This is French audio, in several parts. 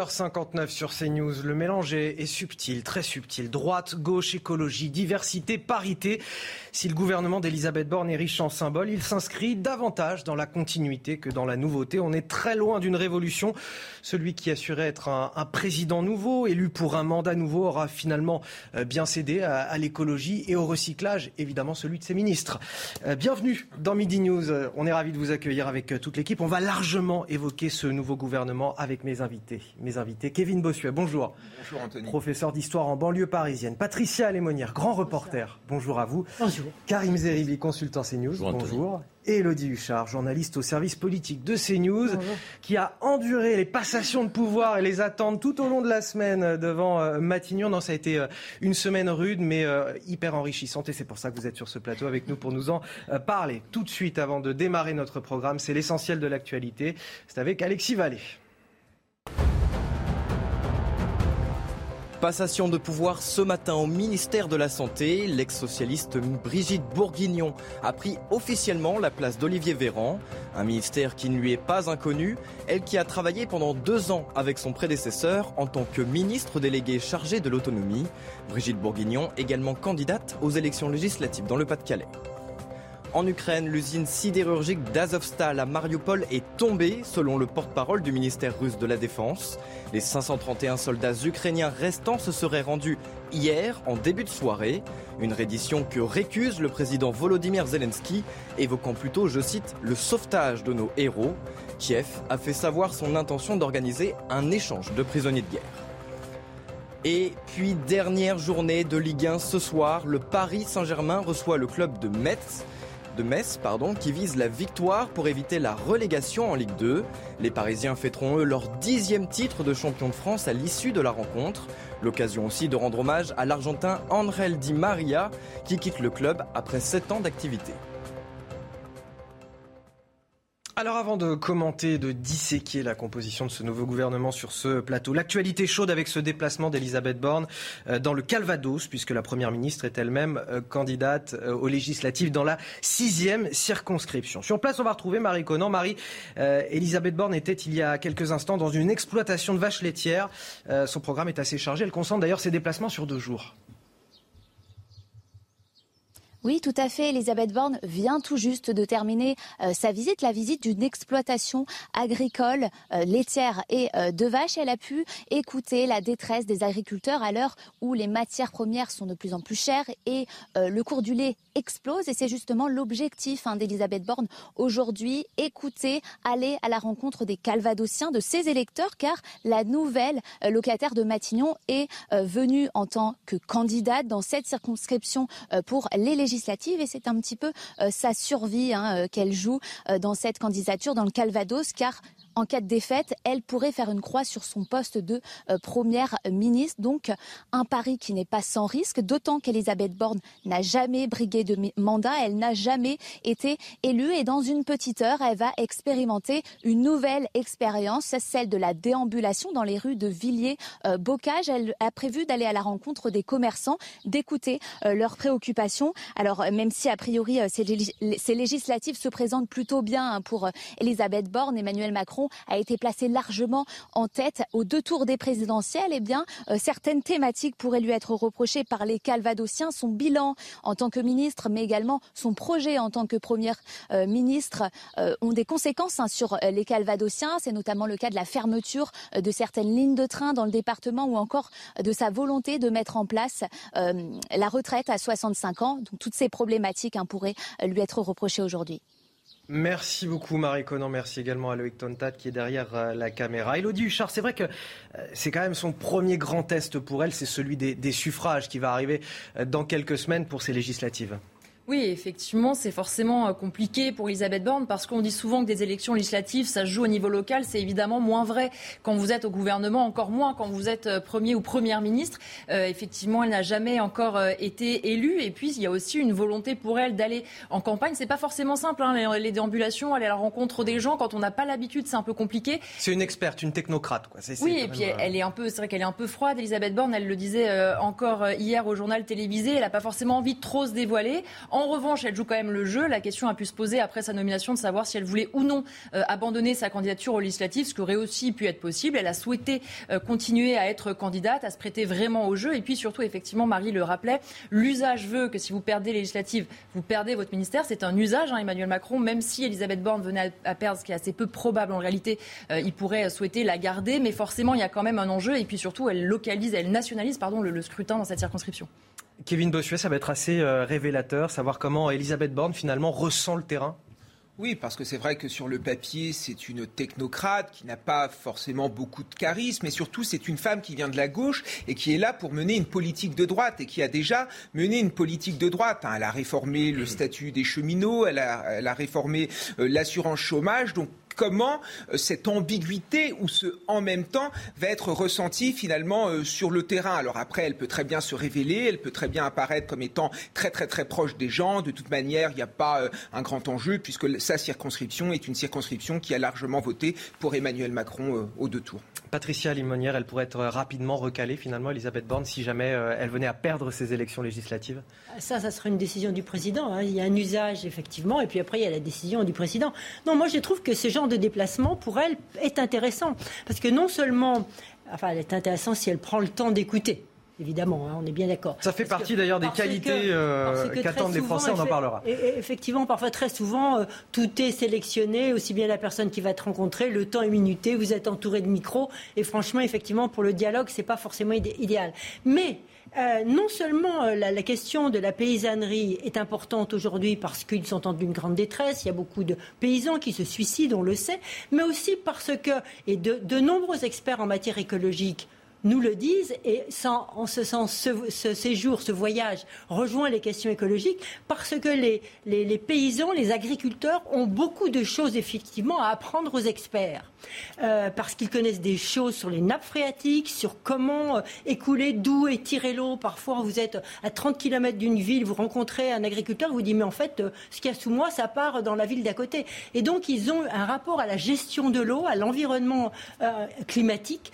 12h59 sur CNews. Le mélange est, subtil, très subtil. Droite, gauche, écologie, diversité, parité. Si le gouvernement d'Elisabeth Borne est riche en symboles, il s'inscrit davantage dans la continuité que dans la nouveauté. On est très loin d'une révolution. Celui qui assurait être un, président nouveau, élu pour un mandat nouveau, aura finalement euh, bien cédé à, l'écologie et au recyclage, évidemment celui de ses ministres. Euh, bienvenue dans Midi News. On est ravis de vous accueillir avec euh, toute l'équipe. On va largement évoquer ce nouveau gouvernement avec mes invités invités. Kevin Bossuet, bonjour. Bonjour Anthony. Professeur d'histoire en banlieue parisienne. Patricia Alémonière, grand reporter. Bonjour à vous. Bonjour. Karim Zeribi, consultant CNews. Bonjour. bonjour. Et Elodie Huchard, journaliste au service politique de CNews, bonjour. qui a enduré les passations de pouvoir et les attentes tout au long de la semaine devant euh, Matignon. Non, ça a été euh, une semaine rude, mais euh, hyper enrichissante. Et c'est pour ça que vous êtes sur ce plateau avec nous pour nous en euh, parler. Tout de suite, avant de démarrer notre programme, c'est l'essentiel de l'actualité. C'est avec Alexis Vallée. Passation de pouvoir ce matin au ministère de la Santé. L'ex-socialiste Brigitte Bourguignon a pris officiellement la place d'Olivier Véran. Un ministère qui ne lui est pas inconnu. Elle qui a travaillé pendant deux ans avec son prédécesseur en tant que ministre délégué chargé de l'autonomie. Brigitte Bourguignon, également candidate aux élections législatives dans le Pas-de-Calais. En Ukraine, l'usine sidérurgique d'Azovstal à Mariupol est tombée, selon le porte-parole du ministère russe de la Défense. Les 531 soldats ukrainiens restants se seraient rendus hier, en début de soirée. Une reddition que récuse le président Volodymyr Zelensky, évoquant plutôt, je cite, le sauvetage de nos héros. Kiev a fait savoir son intention d'organiser un échange de prisonniers de guerre. Et puis, dernière journée de Ligue 1 ce soir, le Paris Saint-Germain reçoit le club de Metz de Metz pardon, qui vise la victoire pour éviter la relégation en Ligue 2. Les Parisiens fêteront eux leur dixième titre de champion de France à l'issue de la rencontre. L'occasion aussi de rendre hommage à l'Argentin Angel Di Maria qui quitte le club après 7 ans d'activité. Alors avant de commenter, de disséquer la composition de ce nouveau gouvernement sur ce plateau, l'actualité chaude avec ce déplacement d'Elisabeth Borne dans le Calvados, puisque la Première ministre est elle-même candidate aux législatives dans la sixième circonscription. Sur place, on va retrouver Marie Conan. Marie, euh, Elisabeth Borne était il y a quelques instants dans une exploitation de vaches laitières. Euh, son programme est assez chargé. Elle concentre d'ailleurs ses déplacements sur deux jours. Oui, tout à fait. Elisabeth Borne vient tout juste de terminer euh, sa visite, la visite d'une exploitation agricole, euh, laitière et euh, de vaches. Elle a pu écouter la détresse des agriculteurs à l'heure où les matières premières sont de plus en plus chères et le cours du lait explose. Et c'est justement l'objectif hein, d'Elisabeth Borne aujourd'hui, écouter, aller à la rencontre des Calvadosiens, de ses électeurs, car la nouvelle locataire de Matignon est venue en tant que candidate dans cette circonscription pour les législatives et c'est un petit peu euh, sa survie hein, euh, qu'elle joue euh, dans cette candidature dans le Calvados car en cas de défaite, elle pourrait faire une croix sur son poste de euh, première ministre. Donc un pari qui n'est pas sans risque, d'autant qu'Elisabeth Borne n'a jamais brigué de mandat, elle n'a jamais été élue et dans une petite heure, elle va expérimenter une nouvelle expérience, celle de la déambulation dans les rues de Villiers-Bocage. Elle a prévu d'aller à la rencontre des commerçants, d'écouter euh, leurs préoccupations. Alors même si a priori euh, ces législatives se présentent plutôt bien hein, pour Elisabeth Borne, Emmanuel Macron a été placé largement en tête aux deux tours des présidentielles, eh bien, euh, certaines thématiques pourraient lui être reprochées par les Calvadosiens. Son bilan en tant que ministre, mais également son projet en tant que première euh, ministre euh, ont des conséquences hein, sur les Calvadosiens. C'est notamment le cas de la fermeture de certaines lignes de train dans le département ou encore de sa volonté de mettre en place la retraite à 65 ans. Donc toutes ces problématiques hein, pourraient lui être reprochées aujourd'hui. Merci beaucoup Marie Conan, merci également à Loïc Tontat qui est derrière euh, la caméra. Elodie Huchard, c'est vrai que euh, c'est quand même son premier grand test pour elle, c'est celui des, des, suffrages qui va arriver euh, dans quelques semaines pour ces législatives. Oui, effectivement, c'est forcément euh, compliqué pour Elisabeth Borne parce qu'on dit souvent que des élections législatives, ça se joue au niveau local. C'est évidemment moins vrai quand vous êtes au gouvernement, encore moins quand vous êtes euh, premier ou première ministre. Euh, effectivement, elle n'a jamais encore été élue. Et puis, il y a aussi une volonté pour elle d'aller en campagne. C'est pas forcément simple, hein, les, déambulations, aller à la rencontre des gens. Quand on n'a pas l'habitude, c'est un peu compliqué. C'est une experte, une technocrate. Quoi. oui, et puis elle est un peu, c'est vrai qu'elle est un peu froide. Elisabeth Borne, elle le disait encore hier au journal télévisé. Elle n'a pas forcément envie de trop se dévoiler. En revanche, elle joue quand même le jeu. La question a pu se poser après sa nomination de savoir si elle voulait ou non euh, abandonner sa candidature aux législatives, ce qui aurait aussi pu être possible. Elle a souhaité euh, continuer à être candidate, à se prêter vraiment au jeu. Et puis surtout, effectivement, Marie le rappelait, l'usage veut que si vous perdez les législatives, vous perdez votre ministère. C'est un usage, hein, Emmanuel Macron, même si Elisabeth Borne venait à, perdre, ce qui est assez peu probable en réalité, euh, il pourrait souhaiter la garder. Mais forcément, il y a quand même un enjeu. Et puis surtout, elle localise, elle nationalise pardon, le scrutin dans cette circonscription. Kevin Bossuet, ça va être assez euh, révélateur, savoir comment Elisabeth Borne finalement ressent le terrain. Oui, parce que c'est vrai que sur le papier, c'est une technocrate qui n'a pas forcément beaucoup de charisme, mais surtout c'est une femme qui vient de la gauche et qui est là pour mener une politique de droite et qui a déjà mené une politique de droite. Hein. Elle a réformé le statut des cheminots, elle a, réformé euh, l'assurance chômage, donc comment euh, cette ambiguïté ou ce en même temps va être ressenti finalement euh, sur le terrain. Alors après, elle peut très bien se révéler, elle peut très bien apparaître comme étant très très très proche des gens. De toute manière, il n'y a pas euh, un grand enjeu puisque sa circonscription est une circonscription qui a largement voté pour Emmanuel Macron aux deux tours. Patricia Limonière, elle pourrait être rapidement recalée finalement, Elisabeth Borne, si jamais elle venait à perdre ces élections législatives Ça, ça serait une décision du président. Hein. Il y a un usage effectivement, et puis après il y a la décision du président. Non, moi je trouve que ce genre de déplacement, pour elle, est intéressant. Parce que non seulement, enfin, elle est intéressante si elle prend le temps d'écouter évidemment, hein, on est bien d'accord. Ça fait partie d'ailleurs des qualités euh, qu'attendent les Français, on en parlera. effectivement, parfois très souvent, euh, tout est sélectionné, aussi bien la personne qui va te rencontrer, le temps est minuté, vous êtes entouré de micros, et franchement, effectivement, pour le dialogue, c'est pas forcément idéal. Mais euh, non seulement euh, la, question de la paysannerie est importante aujourd'hui parce qu'ils sont en d'une grande détresse, il y a beaucoup de paysans qui se suicident, on le sait, mais aussi parce que, et de nombreux experts en matière écologique nous le disent et en ce sens, ce, séjour, ce voyage rejoint les questions écologiques parce que les, paysans, les agriculteurs ont beaucoup de choses effectivement à apprendre aux experts euh, parce qu'ils connaissent des choses sur les nappes phréatiques, sur comment euh, écouler, d'où et tirer l'eau. Parfois, vous êtes à 30 km d'une ville, vous rencontrez un agriculteur, vous dit mais en fait, euh, ce qu'il y a sous moi, ça part dans la ville d'à côté. Et donc, ils ont un rapport à la gestion de l'eau, à l'environnement climatique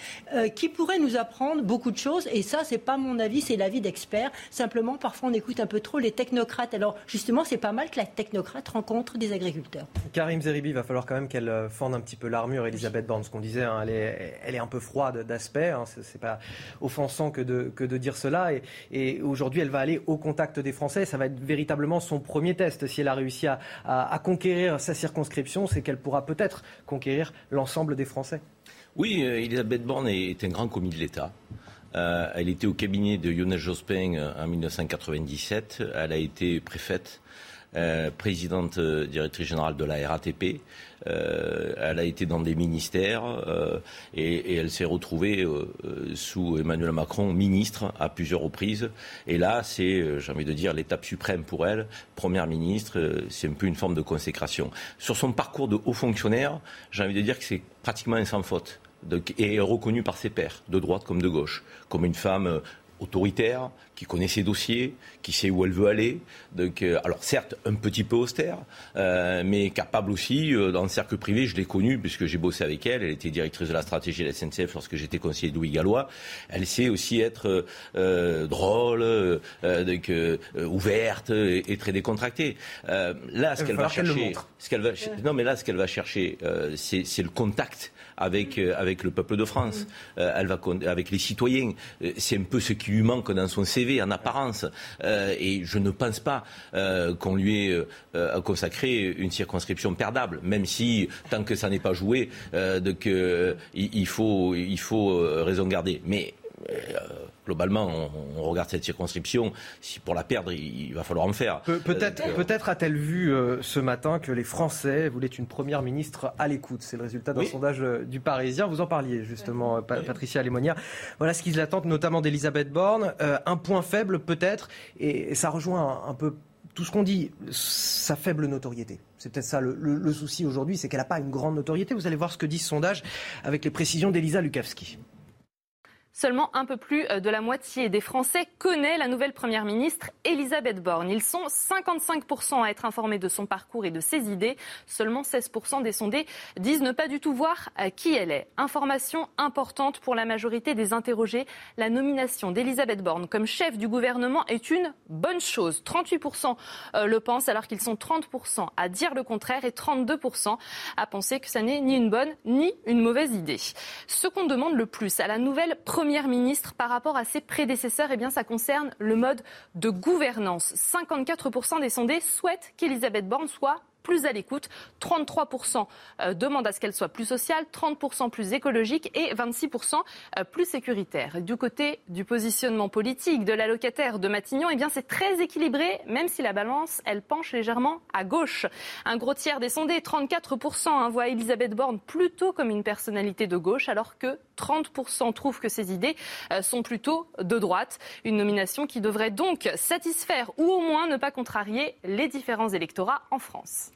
qui pourrait nous apprendre beaucoup de choses. Et ça, c'est pas mon avis, c'est l'avis d'experts. Simplement, parfois, on écoute un peu trop les technocrates. Alors, justement, c'est pas mal que la technocrate rencontre des agriculteurs. Karim Zeribi, va falloir quand même qu'elle euh, fende un petit peu l'armure, Elisabeth Borne. Ce qu'on disait, hein, elle, est, elle, est, un peu froide d'aspect. Hein, c'est pas offensant que de, que de dire cela. Et, aujourd'hui, elle va aller au contact des Français. Ça va être véritablement son premier test. Si elle a réussi à, à conquérir sa circonscription, c'est qu'elle pourra peut-être conquérir l'ensemble des Français. Oui, euh, Elisabeth Borne est un grand commis de l'État. Euh, elle était au cabinet de Lionel Jospin euh, en 1997. Elle a été préfète, présidente directrice générale de la RATP. elle a été dans des ministères et, elle s'est retrouvée sous Emmanuel Macron ministre à plusieurs reprises. Et là, c'est, j'ai envie de dire, l'étape suprême pour elle. Première ministre, c'est un peu une forme de consécration. Sur son parcours de haut fonctionnaire, j'ai envie de dire que c'est pratiquement un sans faute et reconnue par ses pairs, de droite comme de gauche, comme une femme euh, autoritaire, qui connaît ses dossiers, qui sait où elle veut aller. Donc, euh, alors certes, un petit peu austère, euh, mais capable aussi, dans le cercle privé, je l'ai connue puisque j'ai bossé avec elle, elle était directrice de la stratégie de la SNCF lorsque j'étais conseiller de Louis Gallois. Elle sait aussi être drôle, donc, ouverte et, très décontractée. là, ce qu'elle va chercher, ce qu'elle va, non mais là, ce qu'elle va chercher, c'est le contact avec, euh, avec le peuple de France, euh, elle va avec les citoyens. Euh, c'est un peu ce qui lui manque dans son CV en apparence. et je ne pense pas qu'on lui ait consacré une circonscription perdable, même si tant que ça n'est pas joué, il, faut, il faut raison garder. Mais globalement, on, regarde cette circonscription. Si pour la perdre, il, va falloir en faire. peut-être, euh, peut-être a-t-elle vu euh, ce matin que les Français voulaient une première ministre à l'écoute. C'est le résultat d'un sondage euh, du Parisien. Vous en parliez justement, Patricia Lemonia. Voilà ce qu'ils attendent, notamment d'Elisabeth Borne. un point faible peut-être, et, ça rejoint un, peu tout ce qu'on dit, sa faible notoriété. C'est peut-être ça le, souci aujourd'hui, c'est qu'elle n'a pas une grande notoriété. Vous allez voir ce que dit ce sondage avec les précisions d'Elisa Lukavski. Seulement un peu plus euh, de la moitié des Français connaît la nouvelle Première ministre Elisabeth Borne. Ils sont 55% à être informés de son parcours et de ses idées. Seulement 16% des sondés disent ne pas du tout voir euh, qui elle est. Information importante pour la majorité des interrogés. La nomination d'Elisabeth Borne comme chef du gouvernement est une bonne chose. 38% euh, le pensent alors qu'ils sont 30% à dire le contraire et 32% à penser que ça n'est ni une bonne ni une mauvaise idée. Ce qu'on demande le plus à la nouvelle Première Première ministre par rapport à ses prédécesseurs, eh bien, ça concerne le mode de gouvernance. 54% des sondés souhaitent qu'Elisabeth Borne soit plus à l'écoute. 33% euh, demandent à ce qu'elle soit plus sociale, 30% plus écologique et 26% euh, plus sécuritaire. Du côté du positionnement politique de la locataire de Matignon, eh bien c'est très équilibré, même si la balance, elle penche légèrement à gauche. Un gros tiers des sondés, 34%, hein, voient Elisabeth Borne plutôt comme une personnalité de gauche, alors que 30% trouvent que ses idées euh, sont plutôt de droite. Une nomination qui devrait donc satisfaire ou au moins ne pas contrarier les différents électorats en France.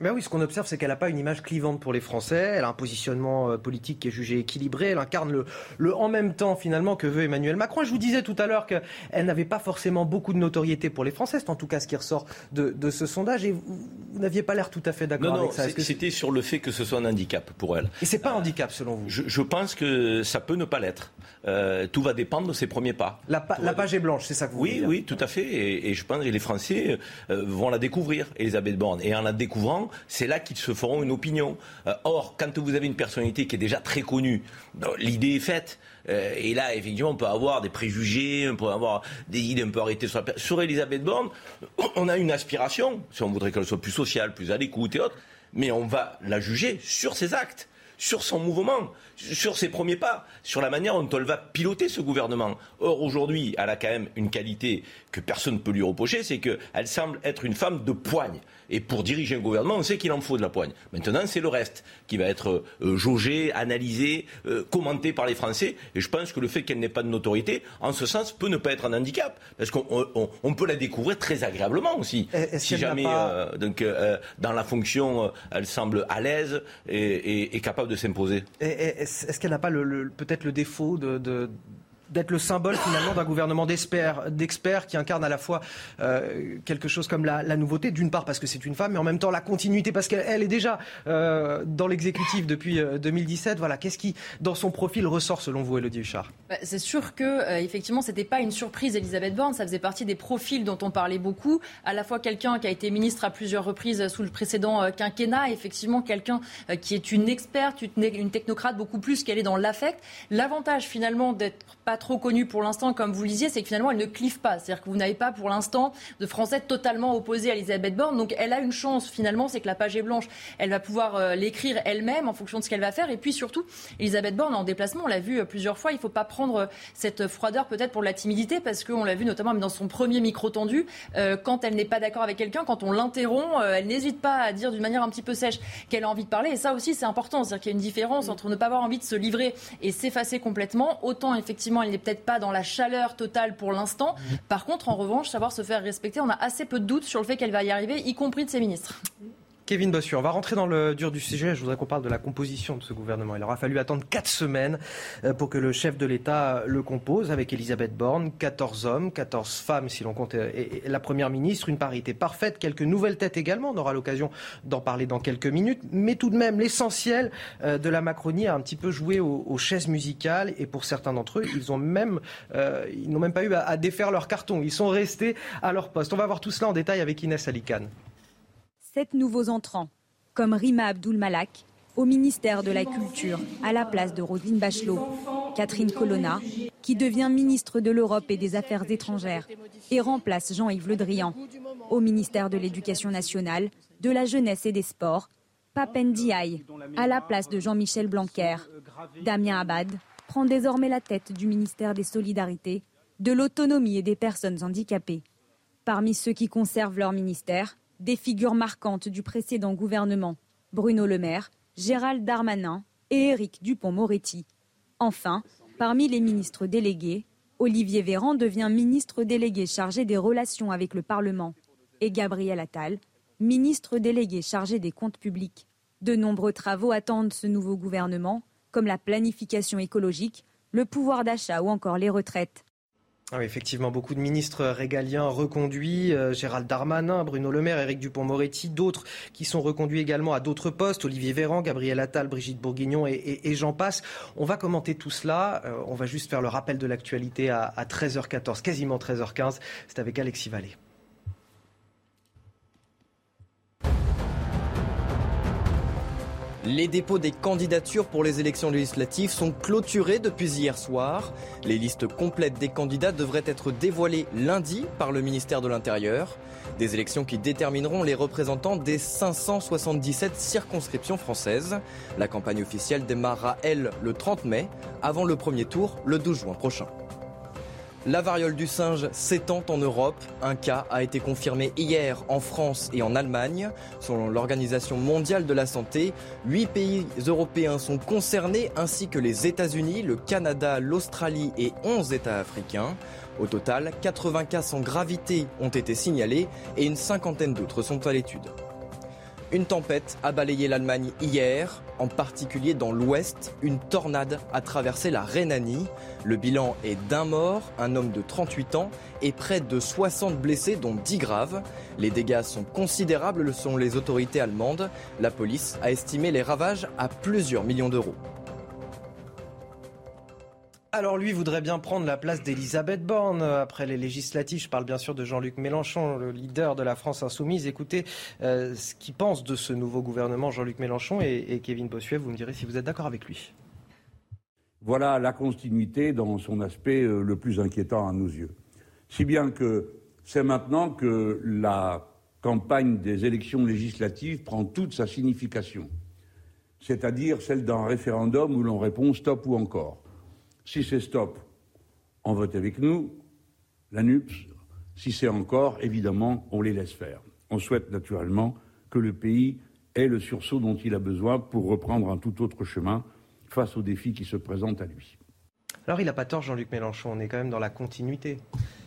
Ben oui, ce qu'on observe, c'est qu'elle n'a pas une image clivante pour les Français. Elle a un positionnement euh, politique qui est jugé équilibré. Elle incarne le, le en même temps, finalement, que veut Emmanuel Macron. je vous disais tout à l'heure qu'elle n'avait pas forcément beaucoup de notoriété pour les Français. C'est en tout cas ce qui ressort de, de ce sondage. Et vous, n'aviez pas l'air tout à fait d'accord avec ça. Non, c'était sur le fait que ce soit un handicap pour elle. Et c'est pas un handicap, selon vous? je, je, pense que ça peut ne pas l'être. Euh, tout va dépendre de ses premiers pas. La, la page est blanche, c'est ça que vous Oui, voulez dire. oui, tout à fait. Et, et je pense que les Français euh, vont la découvrir, Elisabeth Borne. Et en la découvrant, c'est là qu'ils se feront une opinion. Euh, or, quand vous avez une personnalité qui est déjà très connue, l'idée est faite. Et là, effectivement, on peut avoir des préjugés, on peut avoir des idées un peu arrêtées sur, la... sur Elisabeth Borne. On a une aspiration, si on voudrait qu'elle soit plus sociale, plus à l'écoute et autres, mais on va la juger sur ses actes sur son mouvement, sur ses premiers pas, sur la manière dont elle va piloter ce gouvernement. Or, aujourd'hui, elle a quand même une qualité que personne ne peut lui reprocher, c'est qu'elle semble être une femme de poigne. Et pour diriger un gouvernement, on sait qu'il en faut de la poigne. Maintenant, c'est le reste qui va être euh, jaugé, analysé, euh, commenté par les Français. Et je pense que le fait qu'elle n'ait pas de notoriété, en ce sens, peut ne pas être un handicap. Parce qu'on peut la découvrir très agréablement aussi. Si jamais, euh, donc, dans la fonction, elle semble à l'aise et, capable de s'imposer. Est-ce qu'elle n'a pas peut-être le défaut de d'être le symbole finalement d'un gouvernement d'experts, qui incarne à la fois euh, quelque chose comme la, nouveauté, d'une part parce que c'est une femme, mais en même temps la continuité parce qu'elle est déjà euh, dans l'exécutif depuis 2017. Euh, voilà, qu'est-ce qui dans son profil ressort selon vous, Elodie Huchard? Bah, C'est sûr que effectivement c'était pas une surprise, Elisabeth Borne, ça faisait partie des profils dont on parlait beaucoup. À la fois quelqu'un qui a été ministre à plusieurs reprises sous le précédent quinquennat, effectivement quelqu'un qui est une experte, une, une technocrate beaucoup plus qu'elle est dans l'affect. L'avantage finalement d'être pas trop connue pour l'instant, comme vous le disiez, c'est que finalement, elle ne clive pas. C'est-à-dire que vous n'avez pas pour l'instant de Français totalement opposés à Elisabeth Borne. Donc elle a une chance finalement, c'est que la page est blanche. Elle va pouvoir euh, l'écrire elle-même en fonction de ce qu'elle va faire. Et puis surtout, Elisabeth Borne en déplacement, on l'a vu euh, plusieurs fois, il ne faut pas prendre euh, cette froideur peut-être pour la timidité, parce qu'on l'a vu notamment dans son premier micro tendu, quand elle n'est pas d'accord avec quelqu'un, quand on l'interrompt, elle n'hésite pas à dire d'une manière un petit peu sèche qu'elle a envie de parler. Et ça aussi, c'est important. C'est-à-dire qu'il y a une différence entre ne pas avoir envie de se livrer et s'effacer complètement. Autant effectivement elle n'est peut-être pas dans la chaleur totale pour l'instant. Par contre, en revanche, savoir se faire respecter, on a assez peu de doutes sur le fait qu'elle va y arriver, y compris de ses ministres. Kevin Bossu, on va rentrer dans le dur du sujet. Je voudrais qu'on parle de la composition de ce gouvernement. Il aura fallu attendre quatre semaines euh, pour que le chef de l'État le compose avec Elisabeth Borne, 14 hommes, 14 femmes si l'on compte euh, la première ministre, une parité parfaite, quelques nouvelles têtes également. On aura l'occasion d'en parler dans quelques minutes. Mais tout de même, l'essentiel euh, de la Macronie a un petit peu joué aux, chaises musicales et pour certains d'entre eux, ils n'ont même pas eu à, à défaire leur carton. Ils sont restés à leur poste. On va voir tout cela en détail avec Inès Alicane sept nouveaux entrants, comme Rima Abdul Malak, au ministère de la Culture, à la place de Roselyne Bachelot, Catherine Colonna, qui devient ministre de l'Europe et des Affaires étrangères, et remplace Jean-Yves Le Drian, au ministère de l'Éducation nationale, de la Jeunesse et des Sports, Papendiaï, à la place de Jean-Michel Blanquer. Damien Abad prend désormais la tête du ministère des Solidarités, de l'Autonomie et des Personnes handicapées. Parmi ceux qui conservent leur ministère, des figures marquantes du précédent gouvernement, Bruno Le Maire, Gérald Darmanin et Éric Dupont-Moretti. Enfin, parmi les ministres délégués, Olivier Véran devient ministre délégué chargé des relations avec le Parlement. et Gabriel Attal, ministre délégué chargé des comptes publics. De nombreux travaux attendent ce nouveau gouvernement, comme la planification écologique, le pouvoir d'achat ou encore les retraites. Ah effectivement, beaucoup de ministres régaliens reconduits, euh, Gérald Darmanin, Bruno Le Maire, Éric Dupont-Moretti, d'autres qui sont reconduits également à d'autres postes, Olivier Véran, Gabriel Attal, Brigitte Bourguignon et, j'en passe. On va commenter tout cela, euh, on va juste faire le rappel de l'actualité à, à 13h14, quasiment 13h15, c'est avec Alexis Vallée. Les dépôts des candidatures pour les élections législatives sont clôturés depuis hier soir. Les listes complètes des candidats devraient être dévoilées lundi par le ministère de l'Intérieur. Des élections qui détermineront les représentants des 577 circonscriptions françaises. La campagne officielle démarrera, elle, le 30 mai, avant le premier tour le 12 juin prochain. La variole du singe s'étend en Europe. Un cas a été confirmé hier en France et en Allemagne. Selon l'Organisation mondiale de la santé, huit pays européens sont concernés ainsi que les États-Unis, le Canada, l'Australie et 11 États africains. Au total, 80 cas sans gravité ont été signalés et une cinquantaine d'autres sont à l'étude. Une tempête a balayé l'Allemagne hier, en particulier dans l'ouest. Une tornade a traversé la Rhénanie. Le bilan est d'un mort, un homme de 38 ans, et près de 60 blessés, dont 10 graves. Les dégâts sont considérables selon les autorités allemandes. La police a estimé les ravages à plusieurs millions d'euros. Alors lui voudrait bien prendre la place d'Elisabeth Borne après les législatives. Je parle bien sûr de Jean-Luc Mélenchon, le leader de la France insoumise. Écoutez euh, ce qu'il pense de ce nouveau gouvernement, Jean-Luc Mélenchon et, Kevin Bossuet. Vous me direz si vous êtes d'accord avec lui. Voilà la continuité dans son aspect euh, le plus inquiétant à nos yeux. Si bien que c'est maintenant que la campagne des élections législatives prend toute sa signification, c'est-à-dire celle d'un référendum où l'on répond stop ou encore. Si c'est stop, on vote avec nous, la NUPS. Si c'est encore, évidemment, on les laisse faire. On souhaite naturellement que le pays ait le sursaut dont il a besoin pour reprendre un tout autre chemin face aux défis qui se présentent à lui. Alors il n'a pas tort, Jean-Luc Mélenchon, on est quand même dans la continuité.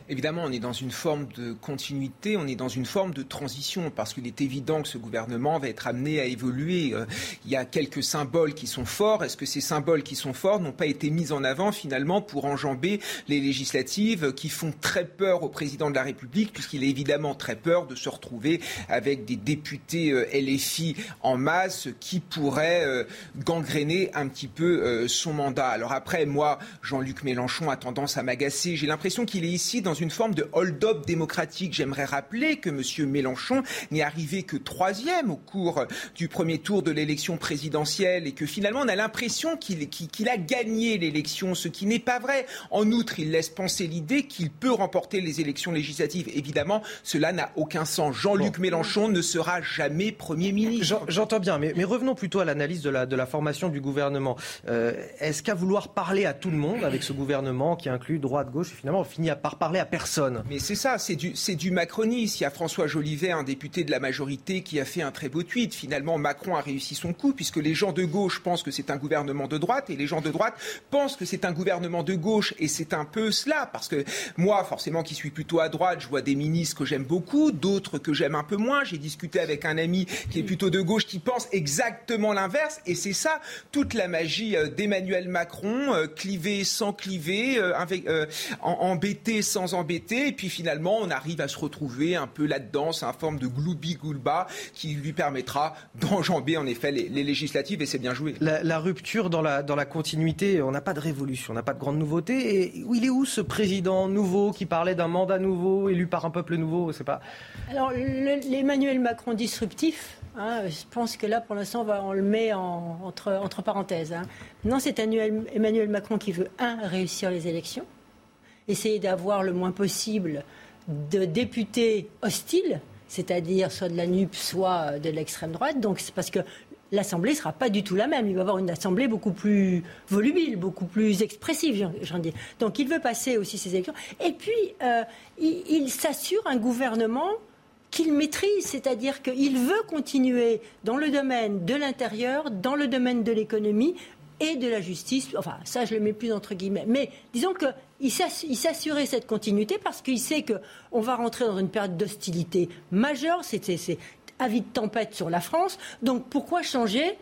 Évidemment, on est dans une forme de continuité, on est dans une forme de transition, parce qu'il est évident que ce gouvernement va être amené à évoluer. Euh, il y a quelques symboles qui sont forts. Est-ce que ces symboles qui sont forts n'ont pas été mis en avant finalement pour enjamber les législatives qui font très peur au président de la République, puisqu'il a évidemment très peur de se retrouver avec des députés euh, LFI en masse qui pourraient euh, gangréner un petit peu son mandat. Alors après, moi, Jean-Luc Mélenchon a tendance à m'agacer. J'ai l'impression qu'il est ici dans forme de hold-up démocratique. J'aimerais rappeler que M. Mélenchon n'est arrivé que troisième au cours du premier tour de l'élection présidentielle et que finalement on a l'impression qu'il a gagné l'élection, ce qui n'est pas vrai. En outre, il laisse penser l'idée qu'il peut remporter les élections législatives. Évidemment, cela n'a aucun sens. Jean-Luc Mélenchon ne sera jamais Premier ministre. J'entends bien, mais, revenons plutôt à l'analyse de la, formation du gouvernement. Euh, est-ce qu'à vouloir parler à tout le monde avec ce gouvernement qui inclut droite, gauche, finalement on finit par parler à personne. Mais c'est ça, c'est du, c'est du macronisme. Il y a François Jolivet, un député de la majorité, qui a fait un très beau tweet. Finalement, Macron a réussi son coup, puisque les gens de gauche pensent que c'est un gouvernement de droite, et les gens de droite pensent que c'est un gouvernement de gauche. Et c'est un peu cela, parce que moi, forcément, qui suis plutôt à droite, je vois des ministres que j'aime beaucoup, d'autres que j'aime un peu moins. J'ai discuté avec un ami qui est plutôt de gauche, qui pense exactement l'inverse. Et c'est ça, toute la magie euh, d'Emmanuel Macron, euh, clivé sans cliver, euh, embêté sans embêté. Et puis finalement, on arrive à se retrouver un peu là-dedans. C'est une forme de gloubi-goulba qui lui permettra d'enjamber en effet les, législatives et c'est bien joué. La, rupture dans la, dans la continuité, on n'a pas de révolution, on n'a pas de grande nouveauté. Et il est où ce président nouveau qui parlait d'un mandat nouveau, élu par un peuple nouveau C'est pas. Alors, l'Emmanuel Macron disruptif, hein, je pense que là, pour l'instant, on le met entre, entre parenthèses. Hein. Non, c'est Emmanuel Macron qui veut, un, réussir les élections essayer d'avoir le moins possible de députés hostiles, c'est-à-dire soit de la NUP, soit de l'extrême droite. Donc c'est parce que l'Assemblée ne sera pas du tout la même. Il va avoir une Assemblée beaucoup plus volubile, beaucoup plus expressive, j'en dis. Donc il veut passer aussi ces élections. Et puis, euh, il s'assure un gouvernement qu'il maîtrise, c'est-à-dire qu'il veut continuer dans le domaine de l'intérieur, dans le domaine de l'économie, et de la justice. Enfin, ça, je le mets plus entre guillemets. Mais disons qu'il s'assurait cette continuité parce qu'il sait qu'on va rentrer dans une période d'hostilité majeure. C'est avis de tempête sur la France. Donc pourquoi changer?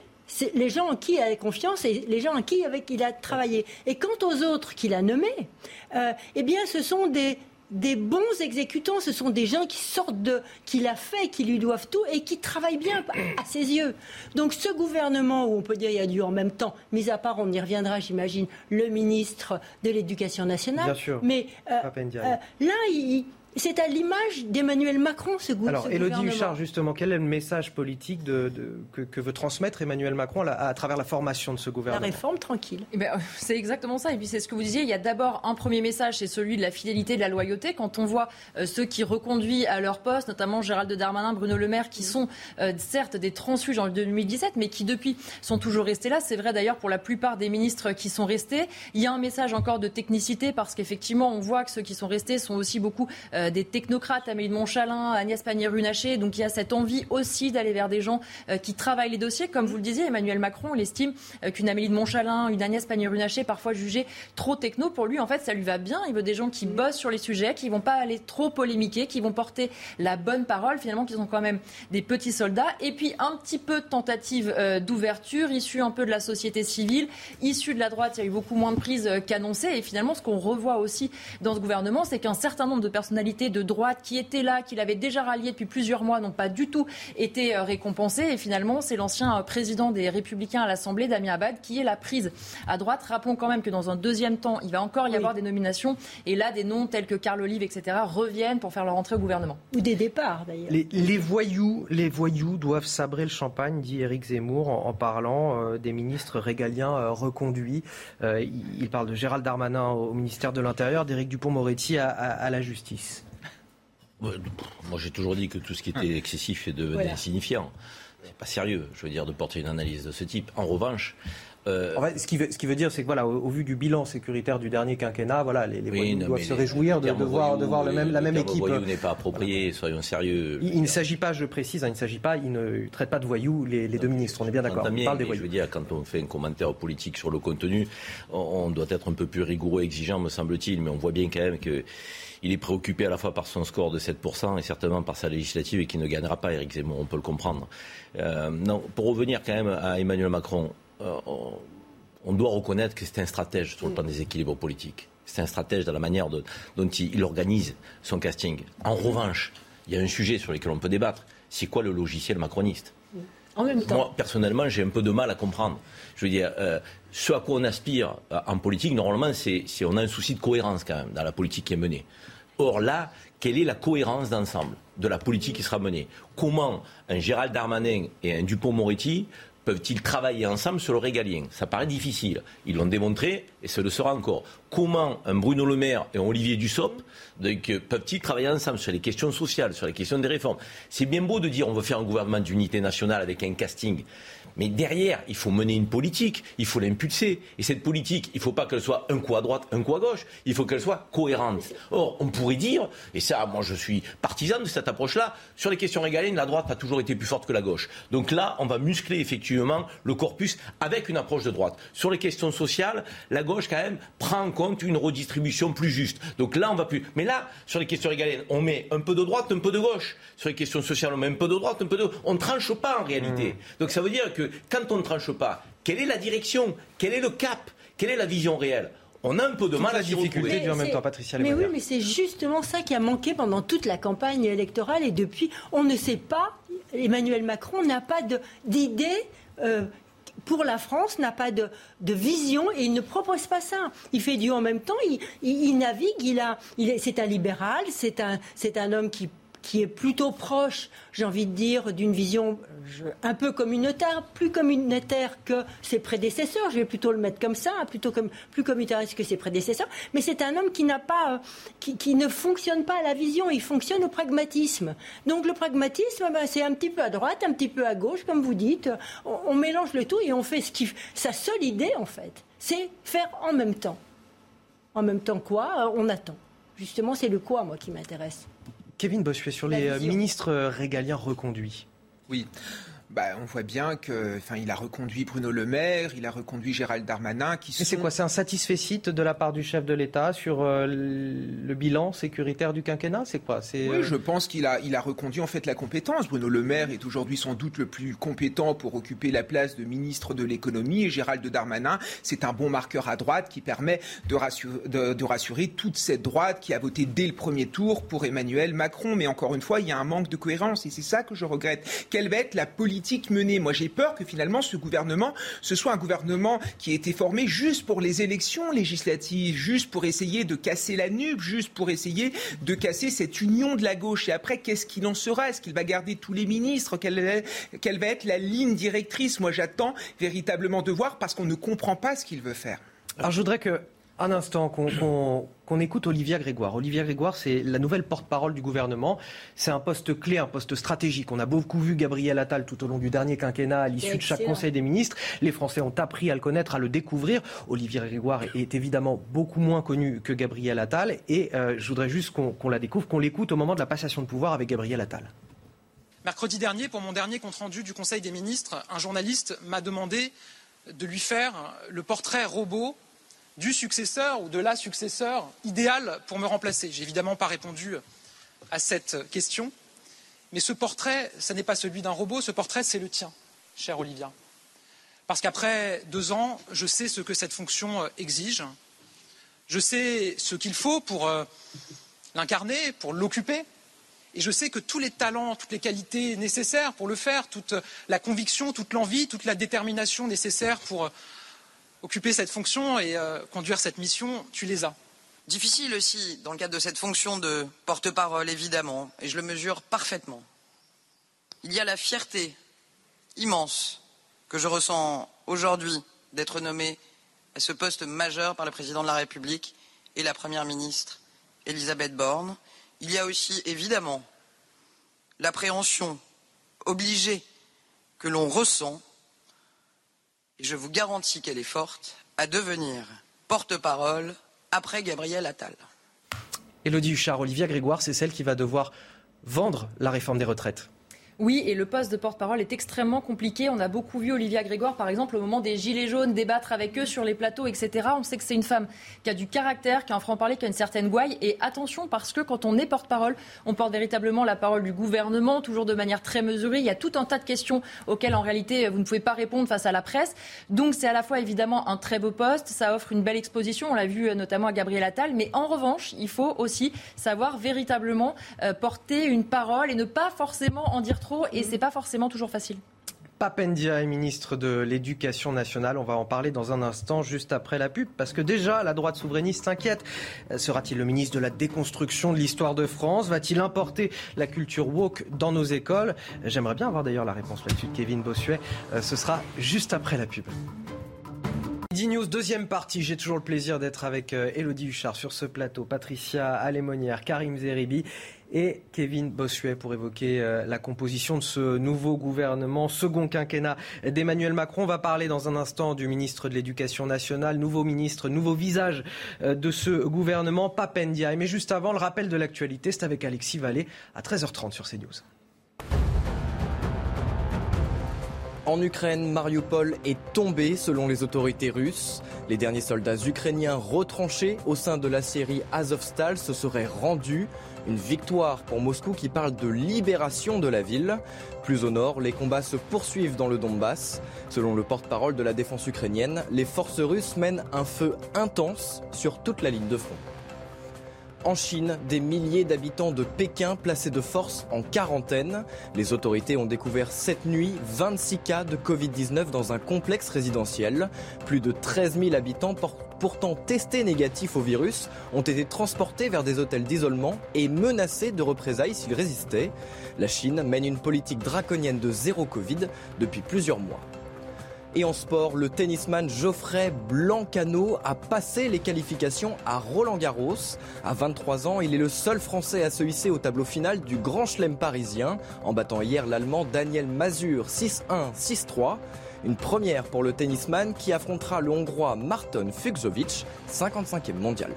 Les gens en qui il a confiance et les gens en qui il a travaillé. Et quant aux autres qu'il a nommés, euh, eh bien, ce sont des, des bons exécutants, ce sont des gens qui sortent de, qu'il a fait, qui lui doivent tout et qui travaillent bien à ses yeux. Donc ce gouvernement, où on peut dire il y a du en même temps, mis à part, on y reviendra, j'imagine, le ministre de l'Éducation nationale. Bien sûr. Mais euh, euh, là, il, c'est à l'image d'Emmanuel Macron, ce, gouvernement. Alors, Elodie Huchard, justement, quel est le message politique que, veut transmettre Emmanuel Macron à, travers la formation de ce gouvernement? La réforme tranquille. Eh ben, c'est exactement ça. Et puis, c'est ce que vous disiez. Il y a d'abord un premier message, c'est celui de la fidélité, de la loyauté. Quand on voit euh, ceux qui reconduisent à leur poste, notamment Gérald Darmanin, Bruno Le Maire, qui sont euh, certes des transfuges en 2017, mais qui depuis sont toujours restés là. C'est vrai d'ailleurs pour la plupart des ministres qui sont restés. Il y a un message encore de technicité parce qu'effectivement, on voit que ceux qui sont restés sont aussi beaucoup euh, euh, des technocrates, Amélie de Montchalin, Agnès Pannier-Runacher. Donc il y a cette envie aussi d'aller vers des gens euh, qui travaillent les dossiers. Comme vous le disiez, Emmanuel Macron, il estime euh, qu'une Amélie de Montchalin, une Agnès Pannier-Runacher, parfois jugée trop techno, pour lui, en fait, ça lui va bien. Il veut des gens qui bossent sur les sujets, qui vont pas aller trop polémiquer, qui vont porter la bonne parole, finalement, qui sont quand même des petits soldats. Et puis un petit peu de tentative d'ouverture, issue un peu de la société civile, issue de la droite. Il y a eu beaucoup moins de prises qu'annoncées. Et finalement, ce qu'on revoit aussi dans ce gouvernement, c'est qu'un certain nombre de personnalités de droite qui était là, qu'il avait déjà rallié depuis plusieurs mois, n'ont pas du tout été euh, récompensés. Et finalement, c'est l'ancien euh, président des Républicains à l'Assemblée, Damien Abad, qui est la prise à droite. Rappelons quand même que dans un deuxième temps, il va encore y avoir des nominations. Et là, des noms tels que Carl Olive, etc., reviennent pour faire leur entrée au gouvernement. Ou des départs, d'ailleurs. Les, voyous, les voyous doivent sabrer le champagne, dit Éric Zemmour, en, parlant euh, des ministres régaliens reconduits. il, parle de Gérald Darmanin au ministère de l'Intérieur, d'Éric Dupont-Moretti à la justice. Moi, j'ai toujours dit que tout ce qui était excessif est devenait insignifiant. C'est pas sérieux, je veux dire, de porter une analyse de ce type. En revanche, euh, ce, qui veut, ce, qui veut, dire, c'est que voilà, au, vu du bilan sécuritaire du dernier quinquennat, voilà, les, les doivent se réjouir de, voir, de voir le même, la même équipe. Le n'est pas approprié, soyons sérieux. Il, ne s'agit pas, je précise, hein, il ne s'agit pas, il ne traite pas de voyous les, deux ministres. On est bien d'accord. On parle des voyous. Je veux dire, quand on fait un commentaire politique sur le contenu, on, doit être un peu plus rigoureux, exigeant, me semble-t-il, mais on voit bien quand même que il est préoccupé à la fois par son score de 7% et certainement par sa législative et qu'il ne gagnera pas, Éric Zemmour, on peut le comprendre. Euh, non, pour revenir quand même à Emmanuel Macron, euh, on doit reconnaître que c'est un stratège sur le plan des équilibres politiques. C'est un stratège dans la manière dont il, organise son casting. En revanche, il y a un sujet sur lequel on peut débattre. C'est quoi le logiciel macroniste? En même temps. Moi, personnellement, j'ai un peu de mal à comprendre. Je veux dire, euh, ce à quoi on aspire euh, en politique, normalement, c'est on a un souci de cohérence quand même dans la politique qui est menée. Or là, quelle est la cohérence d'ensemble de la politique qui sera menée? Comment un Gérald Darmanin et un Dupont-Moretti peuvent-ils travailler ensemble sur le régalien? Ça paraît difficile. Ils l'ont démontré et ce le sera encore. Comment un Bruno Le Maire et un Olivier Dussopt peuvent-ils travailler ensemble sur les questions sociales, sur les questions des réformes? C'est bien beau de dire on veut faire un gouvernement d'unité nationale avec un casting. Mais derrière, il faut mener une politique, il faut l'impulser. Et cette politique, il ne faut pas qu'elle soit un coup à droite, un coup à gauche, il faut qu'elle soit cohérente. Or, on pourrait dire, et ça, moi je suis partisan de cette approche-là, sur les questions régaliennes, la droite a toujours été plus forte que la gauche. Donc là, on va muscler effectivement le corpus avec une approche de droite. Sur les questions sociales, la gauche, quand même, prend en compte une redistribution plus juste. Donc là, on va plus. Mais là, sur les questions régaliennes, on met un peu de droite, un peu de gauche. Sur les questions sociales, on met un peu de droite, un peu de. On ne tranche pas en réalité. Mmh. Donc ça veut dire que quand on ne tranche pas, quelle est la direction Quel est le cap Quelle est la vision réelle? On a un peu de mal à difficulté en même temps, Patricia Mais oui, mais c'est justement ça qui a manqué pendant toute la campagne électorale et depuis, on ne sait pas. Emmanuel Macron n'a pas d'idée. Euh, pour la France, n'a pas de, vision et il ne propose pas ça. Il fait du en même temps, il, navigue, il a, c'est un libéral, c'est un, c'est un homme qui qui est plutôt proche, j'ai envie de dire, d'une vision un peu communautaire, plus communautaire que ses prédécesseurs. Je vais plutôt le mettre comme ça, plutôt comme plus communautariste que ses prédécesseurs. Mais c'est un homme qui n'a pas, euh, qui, ne fonctionne pas à la vision. Il fonctionne au pragmatisme. Donc le pragmatisme, ben, c'est un petit peu à droite, un petit peu à gauche, comme vous dites. On, mélange le tout et on fait ce qui, sa seule idée en fait, c'est faire en même temps. En même temps quoi? On attend. Justement, c'est le quoi moi qui m'intéresse. Kevin Bossuet, sur les euh, ministres euh, régaliens reconduits. Oui. Bah, on voit bien que, enfin, il a reconduit Bruno Le Maire, il a reconduit Gérald Darmanin, qui Mais c'est quoi C'est un satisfait de la part du chef de l'État sur euh, le bilan sécuritaire du quinquennat C'est quoi? Oui, euh, je pense qu'il a, il a reconduit en fait la compétence. Bruno Le Maire est aujourd'hui sans doute le plus compétent pour occuper la place de ministre de l'économie et Gérald Darmanin, c'est un bon marqueur à droite qui permet de rassurer, de rassurer toute cette droite qui a voté dès le premier tour pour Emmanuel Macron. Mais encore une fois, il y a un manque de cohérence et c'est ça que je regrette. Quelle va être la politique menée. Moi, j'ai peur que finalement ce gouvernement, ce soit un gouvernement qui a été formé juste pour les élections législatives, juste pour essayer de casser la nuque, juste pour essayer de casser cette union de la gauche. Et après, qu'est-ce qu'il en sera? Est-ce qu'il va garder tous les ministres? Quelle, quelle va être la ligne directrice? Moi, j'attends véritablement de voir parce qu'on ne comprend pas ce qu'il veut faire. Alors, je voudrais que un instant qu'on écoute Olivia Grégoire. Olivia Grégoire, c'est la nouvelle porte-parole du gouvernement. C'est un poste clé, un poste stratégique. On a beaucoup vu Gabriel Attal tout au long du dernier quinquennat, à l'issue de chaque Conseil des ministres. Les Français ont appris à le connaître, à le découvrir. Olivia Grégoire est évidemment beaucoup moins connu que Gabriel Attal. Et euh, je voudrais juste qu'on la découvre, qu'on l'écoute au moment de la passation de pouvoir avec Gabriel Attal. Mercredi dernier, pour mon dernier compte-rendu du Conseil des ministres, un journaliste m'a demandé de lui faire le portrait robot du successeur ou de la successeur idéale pour me remplacer. J'ai évidemment pas répondu à cette question, mais ce portrait, ce n'est pas celui d'un robot, ce portrait, c'est le tien, cher Olivia. Parce qu'après deux ans, je sais ce que cette fonction euh, exige, je sais ce qu'il faut pour euh, l'incarner, pour l'occuper, et je sais que tous les talents, toutes les qualités nécessaires pour le faire, toute la conviction, toute l'envie, toute la détermination nécessaire pour occuper cette fonction et euh, conduire cette mission, tu les as. Difficile aussi dans le cadre de cette fonction de porte-parole, évidemment, et je le mesure parfaitement. Il y a la fierté immense que je ressens aujourd'hui d'être nommé à ce poste majeur par le président de la République et la première ministre Elisabeth Borne. Il y a aussi évidemment l'appréhension obligée que l'on ressent je vous garantis qu'elle est forte, à devenir porte-parole après Gabriel Attal. Élodie Huchard, Olivia Grégoire, c'est celle qui va devoir vendre la réforme des retraites. Oui, et le poste de porte-parole est extrêmement compliqué. On a beaucoup vu Olivia Grégoire, par exemple, au moment des Gilets jaunes, débattre avec eux sur les plateaux, etc. On sait que c'est une femme qui a du caractère, qui a un franc-parler, qui a une certaine gouaille. Et attention, parce que quand on est porte-parole, on porte véritablement la parole du gouvernement, toujours de manière très mesurée. Il y a tout un tas de questions auxquelles, en réalité, vous ne pouvez pas répondre face à la presse. Donc, c'est à la fois, évidemment, un très beau poste. Ça offre une belle exposition. On l'a vu euh, notamment à Gabriel Attal. Mais en revanche, il faut aussi savoir véritablement euh, porter une parole et ne pas forcément en dire trop et c'est pas forcément toujours facile. Papendia est ministre de l'Éducation nationale. On va en parler dans un instant, juste après la pub, parce que déjà, la droite souverainiste s'inquiète. Sera-t-il le ministre de la déconstruction de l'histoire de France? Va-t-il importer la culture woke dans nos écoles? J'aimerais bien avoir d'ailleurs la réponse là-dessus de Kevin Bossuet. Euh, ce sera juste après la pub. News, deuxième partie. J'ai toujours le plaisir d'être avec Elodie euh, Huchard sur ce plateau, Patricia Alémonière, Karim Zeribi et Kevin Bossuet pour évoquer euh, la composition de ce nouveau gouvernement, second quinquennat d'Emmanuel Macron. On va parler dans un instant du ministre de l'Éducation nationale, nouveau ministre, nouveau visage euh, de ce gouvernement, Papendia. Mais juste avant, le rappel de l'actualité, c'est avec Alexis Vallée à 13h30 sur CNews. En Ukraine, Mariupol est tombé selon les autorités russes. Les derniers soldats ukrainiens retranchés au sein de la série Azovstal se seraient rendus. Une victoire pour Moscou qui parle de libération de la ville. Plus au nord, les combats se poursuivent dans le Donbass. Selon le porte-parole de la défense ukrainienne, les forces russes mènent un feu intense sur toute la ligne de front. En Chine, des milliers d'habitants de Pékin placés de force en quarantaine. Les autorités ont découvert cette nuit 26 cas de Covid-19 dans un complexe résidentiel. Plus de 13 000 habitants pourtant testés négatifs au virus ont été transportés vers des hôtels d'isolement et menacés de représailles s'ils résistaient. La Chine mène une politique draconienne de zéro Covid depuis plusieurs mois. Et en sport, le tennisman Geoffrey Blancano a passé les qualifications à Roland Garros. À 23 ans, il est le seul Français à se hisser au tableau final du Grand Chelem parisien, en battant hier l'Allemand Daniel Mazur 6-1, 6-3. Une première pour le tennisman qui affrontera le Hongrois Marton Fuxovic, 55e mondial.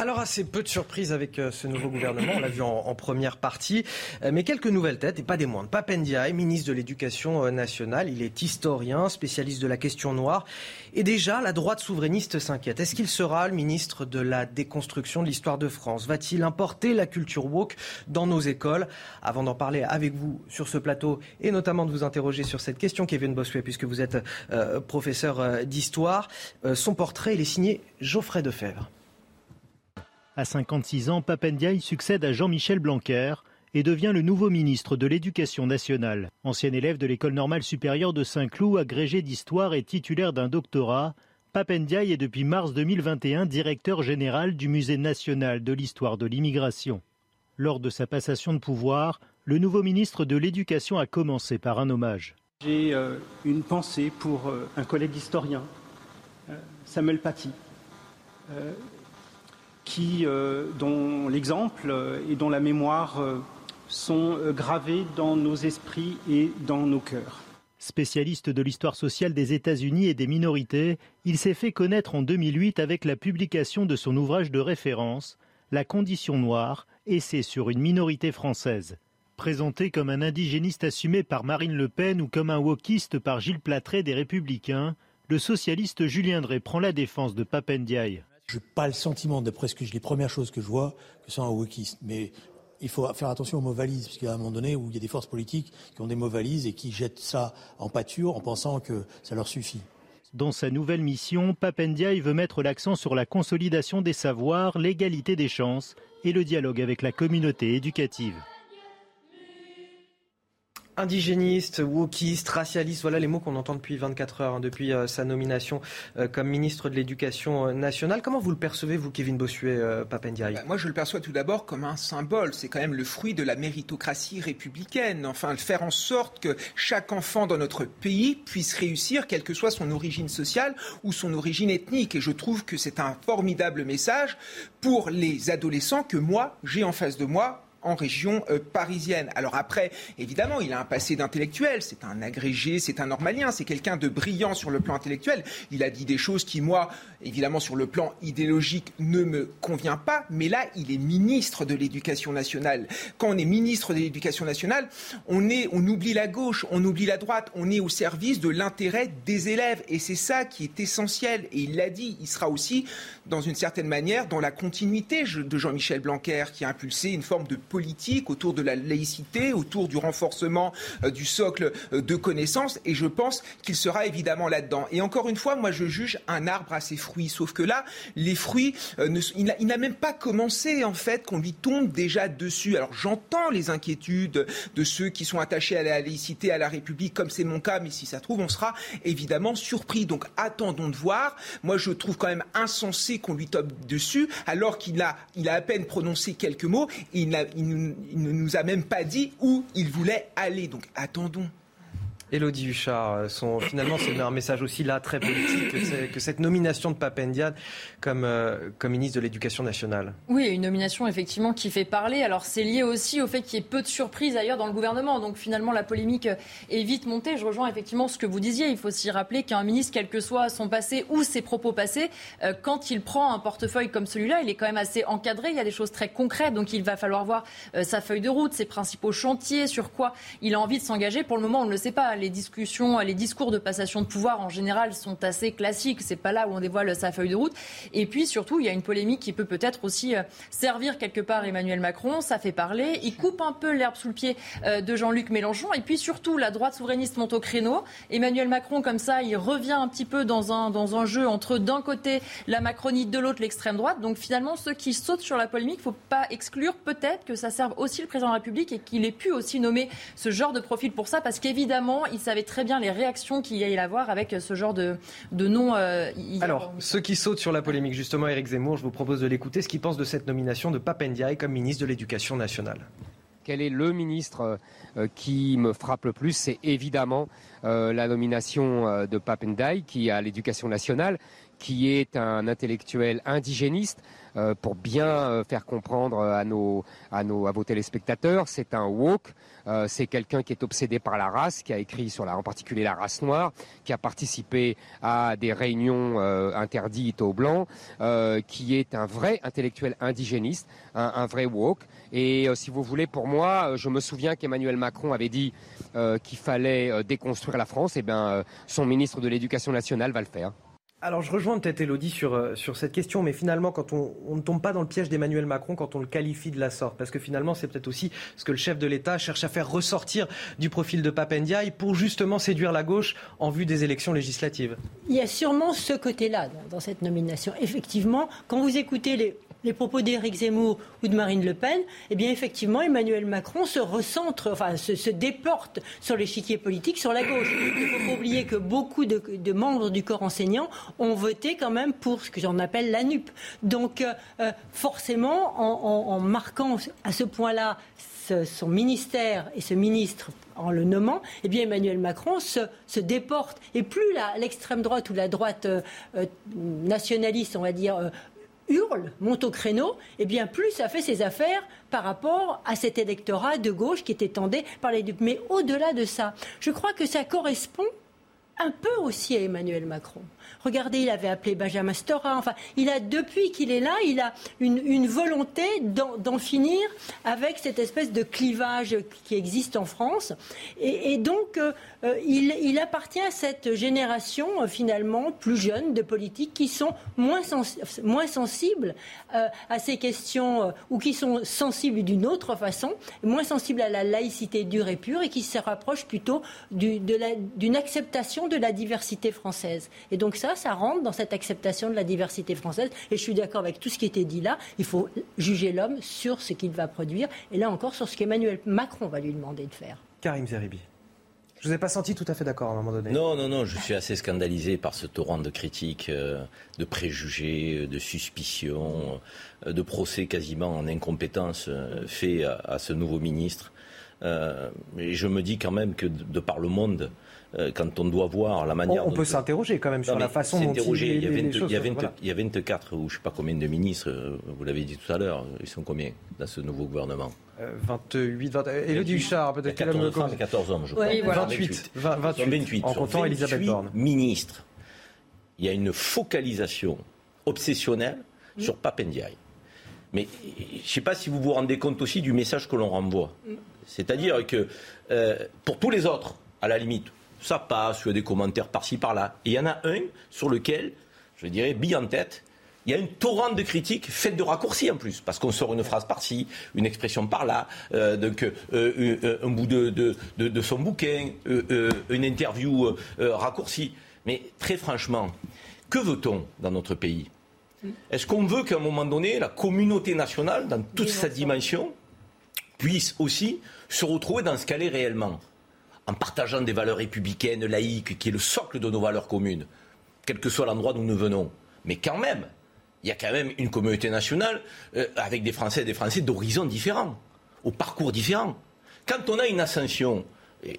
Alors assez peu de surprises avec euh, ce nouveau gouvernement, on l'a vu en, première partie, euh, mais quelques nouvelles têtes et pas des moindres. Papendiaï, ministre de l'Éducation euh, nationale, il est historien, spécialiste de la question noire, et déjà la droite souverainiste s'inquiète. Est-ce qu'il sera le ministre de la déconstruction de l'histoire de France? Va-t-il importer la culture woke dans nos écoles? Avant d'en parler avec vous sur ce plateau et notamment de vous interroger sur cette question, Kevin Bossuet, puisque vous êtes professeur d'histoire, son portrait il est signé Geoffrey Defebvre. À 56 ans, Papendiaï succède à Jean-Michel Blanquer et devient le nouveau ministre de l'Éducation nationale. Ancien élève de l'École normale supérieure de Saint-Cloud, agrégé d'histoire et titulaire d'un doctorat, Papendiaï est depuis mars 2021 directeur général du Musée national de l'histoire de l'immigration. Lors de sa passation de pouvoir, le nouveau ministre de l'Éducation a commencé par un hommage. J'ai euh, une pensée pour euh, un collègue historien, euh, Samuel Paty, qui, euh, dont l'exemple et dont la mémoire euh, sont euh, gravés dans nos esprits et dans nos cœurs. Spécialiste de l'histoire sociale des États-Unis et des minorités, il s'est fait connaître en 2008 avec la publication de son ouvrage de référence, La condition noire, essai sur une minorité française. Présenté comme un indigéniste assumé par Marine Le Pen ou comme un wokiste par Gilles Platré des Républicains, le socialiste Julien Drey prend la défense de Papendiaï. Je n'ai pas le sentiment, d'après ce que les premières choses que je vois, que c'est un wokiste. Mais il faut faire attention aux mots valises, parce qu'il y a un moment donné où il y a des forces politiques qui ont des mots valises et qui jettent ça en pâture en pensant que ça leur suffit. Dans sa nouvelle mission, Papendiaï veut mettre l'accent sur la consolidation des savoirs, l'égalité des chances et le dialogue avec la communauté éducative. Indigéniste, wokiste, racialiste, voilà les mots qu'on entend depuis 24 heures, hein, depuis euh, sa nomination euh, comme ministre de l'Éducation euh, nationale. Comment vous le percevez, vous, Kevin Bossuet, Papendiaï? Bah, Moi, je le perçois tout d'abord comme un symbole. C'est quand même le fruit de la méritocratie républicaine. Enfin, faire en sorte que chaque enfant dans notre pays puisse réussir, quelle que soit son origine sociale ou son origine ethnique. Et je trouve que c'est un formidable message pour les adolescents que moi, j'ai en face de moi en région euh, parisienne. Alors après, évidemment, il a un passé d'intellectuel, c'est un agrégé, c'est un normalien, c'est quelqu'un de brillant sur le plan intellectuel. Il a dit des choses qui, moi, évidemment, sur le plan idéologique, ne me convient pas, mais là, il est ministre de l'Éducation nationale. Quand on est ministre de l'Éducation nationale, on, est, on oublie la gauche, on oublie la droite, on est au service de l'intérêt des élèves, et c'est ça qui est essentiel. Et il l'a dit, il sera aussi, dans une certaine manière, dans la continuité de Jean-Michel Blanquer, qui a impulsé une forme de politique, autour de la laïcité, autour du renforcement euh, du socle euh, de connaissances. Et je pense qu'il sera évidemment là-dedans. Et encore une fois, moi, je juge un arbre à ses fruits. Sauf que là, les fruits, euh, il n'a même pas commencé, en fait, qu'on lui tombe déjà dessus. Alors j'entends les inquiétudes de ceux qui sont attachés à la laïcité, à la République, comme c'est mon cas, mais si ça trouve, on sera évidemment surpris. Donc attendons de voir. Moi, je trouve quand même insensé qu'on lui tombe dessus, alors qu'il a, il a à peine prononcé quelques mots. Il, ne nous a même pas dit où il voulait aller. Donc attendons. Elodie Huchard, euh, finalement, c'est un message aussi là très politique que, cette nomination de Papendiad comme, euh, comme ministre de l'Éducation nationale. Oui, une nomination effectivement qui fait parler. Alors c'est lié aussi au fait qu'il y ait peu de surprises ailleurs dans le gouvernement. Donc finalement, la polémique est vite montée. Je rejoins effectivement ce que vous disiez. Il faut s'y rappeler qu'un ministre, quel que soit son passé ou ses propos passés, euh, quand il prend un portefeuille comme celui-là, il est quand même assez encadré. Il y a des choses très concrètes. Donc il va falloir voir sa feuille de route, ses principaux chantiers, sur quoi il a envie de s'engager. Pour le moment, on ne le sait pas les discussions, les discours de passation de pouvoir en général sont assez classiques. C'est pas là où on dévoile sa feuille de route. Et puis surtout, il y a une polémique qui peut peut-être aussi euh, servir quelque part Emmanuel Macron. Ça fait parler. Il coupe un peu l'herbe sous le pied euh, de Jean-Luc Mélenchon. Et puis surtout, la droite souverainiste monte au créneau. Emmanuel Macron, comme ça, il revient un petit peu dans un, dans un jeu entre d'un côté la Macronie, de l'autre l'extrême droite. Donc finalement, ceux qui sautent sur la polémique, faut pas exclure peut-être que ça serve aussi le président de la République et qu'il ait pu aussi nommer ce genre de profil pour ça, parce qu'évidemment, il savait très bien les réactions qu'il y a à avoir avec ce genre de, de nom. Euh, Alors, ceux qui sautent sur la polémique, justement, Éric Zemmour, je vous propose de l'écouter, ce qu'il pense de cette nomination de Papendiaï comme ministre de l'Éducation nationale. Quel est le ministre euh, qui me frappe le plus? C'est évidemment la nomination de Papendai, qui a l'éducation nationale, qui est un intellectuel indigéniste, euh, pour bien euh, faire comprendre à nos, à nos, à vos téléspectateurs, c'est un woke. Euh, c'est quelqu'un qui est obsédé par la race, qui a écrit sur la, en particulier la race noire, qui a participé à des réunions interdites aux blancs, qui est un vrai intellectuel indigéniste, un, vrai woke. Et si vous voulez, pour moi, je me souviens qu'Emmanuel Macron avait dit qu'il fallait déconstruire la France. Et eh bien, son ministre de l'Éducation nationale va le faire. Alors je rejoins peut-être Elodie sur, euh, cette question, mais finalement quand on, ne tombe pas dans le piège d'Emmanuel Macron quand on le qualifie de la sorte, parce que finalement c'est peut-être aussi ce que le chef de l'État cherche à faire ressortir du profil de Papendiaï pour justement séduire la gauche en vue des élections législatives. Il y a sûrement ce côté-là dans cette nomination. Effectivement, quand vous écoutez les, les propos d'Éric Zemmour ou de Marine Le Pen, eh bien effectivement, Emmanuel Macron se recentre, enfin se, déporte sur l'échiquier politique, sur la gauche. Il ne faut pas oublier que beaucoup de, membres du corps enseignant ont voté quand même pour ce que j'en appelle la NUP. Donc euh, euh, forcément, en, marquant à ce point-là son ministère et ce ministre en le nommant, eh bien Emmanuel Macron se, déporte. Et plus l'extrême droite ou la droite euh, nationaliste, on va dire, hurle, monte au créneau, et eh bien plus ça fait ses affaires par rapport à cet électorat de gauche qui était tendé par les dupes. Mais au-delà de ça, je crois que ça correspond un peu aussi à Emmanuel Macron. Regardez, il avait appelé Benjamin Stora. Enfin, il a depuis qu'il est là, il a une, volonté d'en finir avec cette espèce de clivage qui existe en France. Et, donc, euh, euh, il, appartient à cette génération euh, finalement plus jeune de politiques qui sont moins, moins sensibles à ces questions ou qui sont sensibles d'une autre façon, moins sensibles à la laïcité dure et pure et qui se rapprochent plutôt d'une acceptation de la diversité française. Et donc ça, ça, rentre dans cette acceptation de la diversité française. Et je suis d'accord avec tout ce qui était dit là. Il faut juger l'homme sur ce qu'il va produire. Et là encore, sur ce qu'Emmanuel Macron va lui demander de faire. Karim Zeribi. Je ne vous ai pas senti tout à fait d'accord à un moment donné. Non, non, non, je suis assez scandalisé par ce torrent de critiques, euh, de préjugés, de suspicions, euh, de procès quasiment en incompétence euh, fait à, ce nouveau ministre. et je me dis quand même que de par le monde, euh, quand on doit voir la manière. On, peut s'interroger quand même sur la façon dont il, y a 20, il, y a 20, il y a 24 ou je ne sais pas combien de ministres, euh, vous l'avez dit tout à l'heure, ils sont combien dans ce nouveau gouvernement 28, 20, Elodie Huchard, peut-être 14 femmes et 14 hommes, je crois. Oui, voilà. 28, 28, 28, en comptant Elisabeth Borne. ministres. Il y a une focalisation obsessionnelle mm. sur Papendiaï. Mais je ne sais pas si vous vous rendez compte aussi du message que l'on renvoie. Mm. C'est-à-dire que euh, pour tous les autres, à la limite, ça passe, il y a des commentaires par-ci, par-là. Et il y en a un sur lequel, je dirais, bille en tête, il y a une torrent de critiques faites de raccourcis en plus, parce qu'on sort une phrase par-ci, une expression par-là, euh, donc euh, euh, un bout de, de, son bouquin, une interview raccourcie. Mais très franchement, que veut-on dans notre pays? Est-ce qu'on veut qu'à un moment donné, la communauté nationale, dans toute sa dimension, puisse aussi se retrouver dans ce qu'elle est réellement? En partageant des valeurs républicaines, laïques, qui est le socle de nos valeurs communes, quel que soit l'endroit d'où nous venons. Mais quand même, il y a quand même une communauté nationale euh, avec des Français et des Français d'horizons différents, au parcours différents. Quand on a une ascension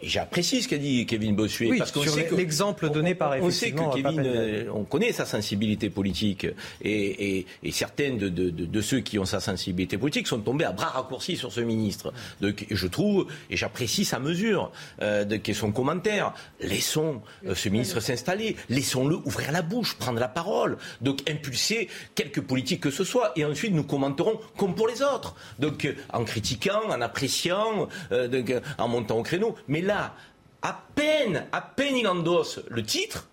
J'apprécie ce qu'a dit Kevin Bossuet. Oui, parce qu'on sait l'exemple donné par On sait que Kevin, euh, on connaît sa sensibilité politique et, et, et certains de, de, de, ceux qui ont sa sensibilité politique sont tombés à bras raccourcis sur ce ministre. Donc, je trouve et j'apprécie sa mesure, euh, de, son commentaire. Laissons euh, ce ministre s'installer, laissons-le ouvrir la bouche, prendre la parole, donc impulser quelque politique que ce soit, et ensuite nous commenterons comme pour les autres. Donc, en critiquant, en appréciant, donc, en montant au créneau. Mais là, à peine, à peine il endosse le titre,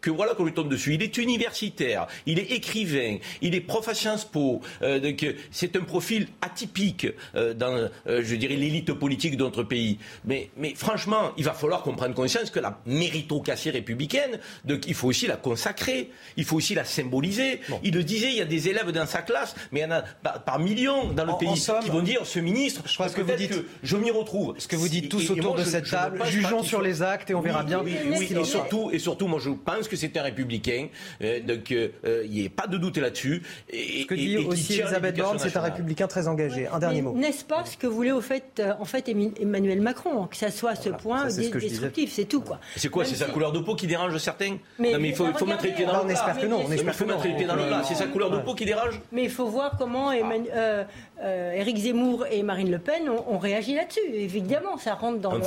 que voilà qu'on lui tombe dessus. Il est universitaire, il est écrivain, il est prof à Sciences Po. Euh, euh, c'est un profil atypique euh, dans, je dirais, l'élite politique de notre pays. Mais, mais franchement, il va falloir qu'on prenne conscience que la méritocratie républicaine, donc, il faut aussi la consacrer, il faut aussi la symboliser. Il le disait, il y a des élèves dans sa classe, mais il y en a par, millions dans le pays qui vont dire, ce ministre, je crois que vous dites, que je m'y retrouve. Ce que vous dites tous autour de cette table, jugeons sur les actes et on verra bien. Oui, et surtout, et surtout, moi je pense pense que c'est un républicain. Euh, donc, euh, il n'y a pas de doute là-dessus. Ce que dit aussi Elisabeth Borne, c'est un républicain très engagé. Un dernier mot. N'est-ce pas ce que voulait au fait, en fait Emmanuel Macron Que ça soit à ce point destructif, c'est tout. quoi. C'est quoi C'est sa couleur de peau qui dérange certains? Mais, Non, mais il faut, faut mettre les pieds dans le plat. On espère que non. Il faut mettre les pieds dans le plat. C'est sa couleur de peau qui dérange Mais il faut voir comment Éric Zemmour et Marine Le Pen ont, réagi là-dessus. Évidemment, ça rentre dans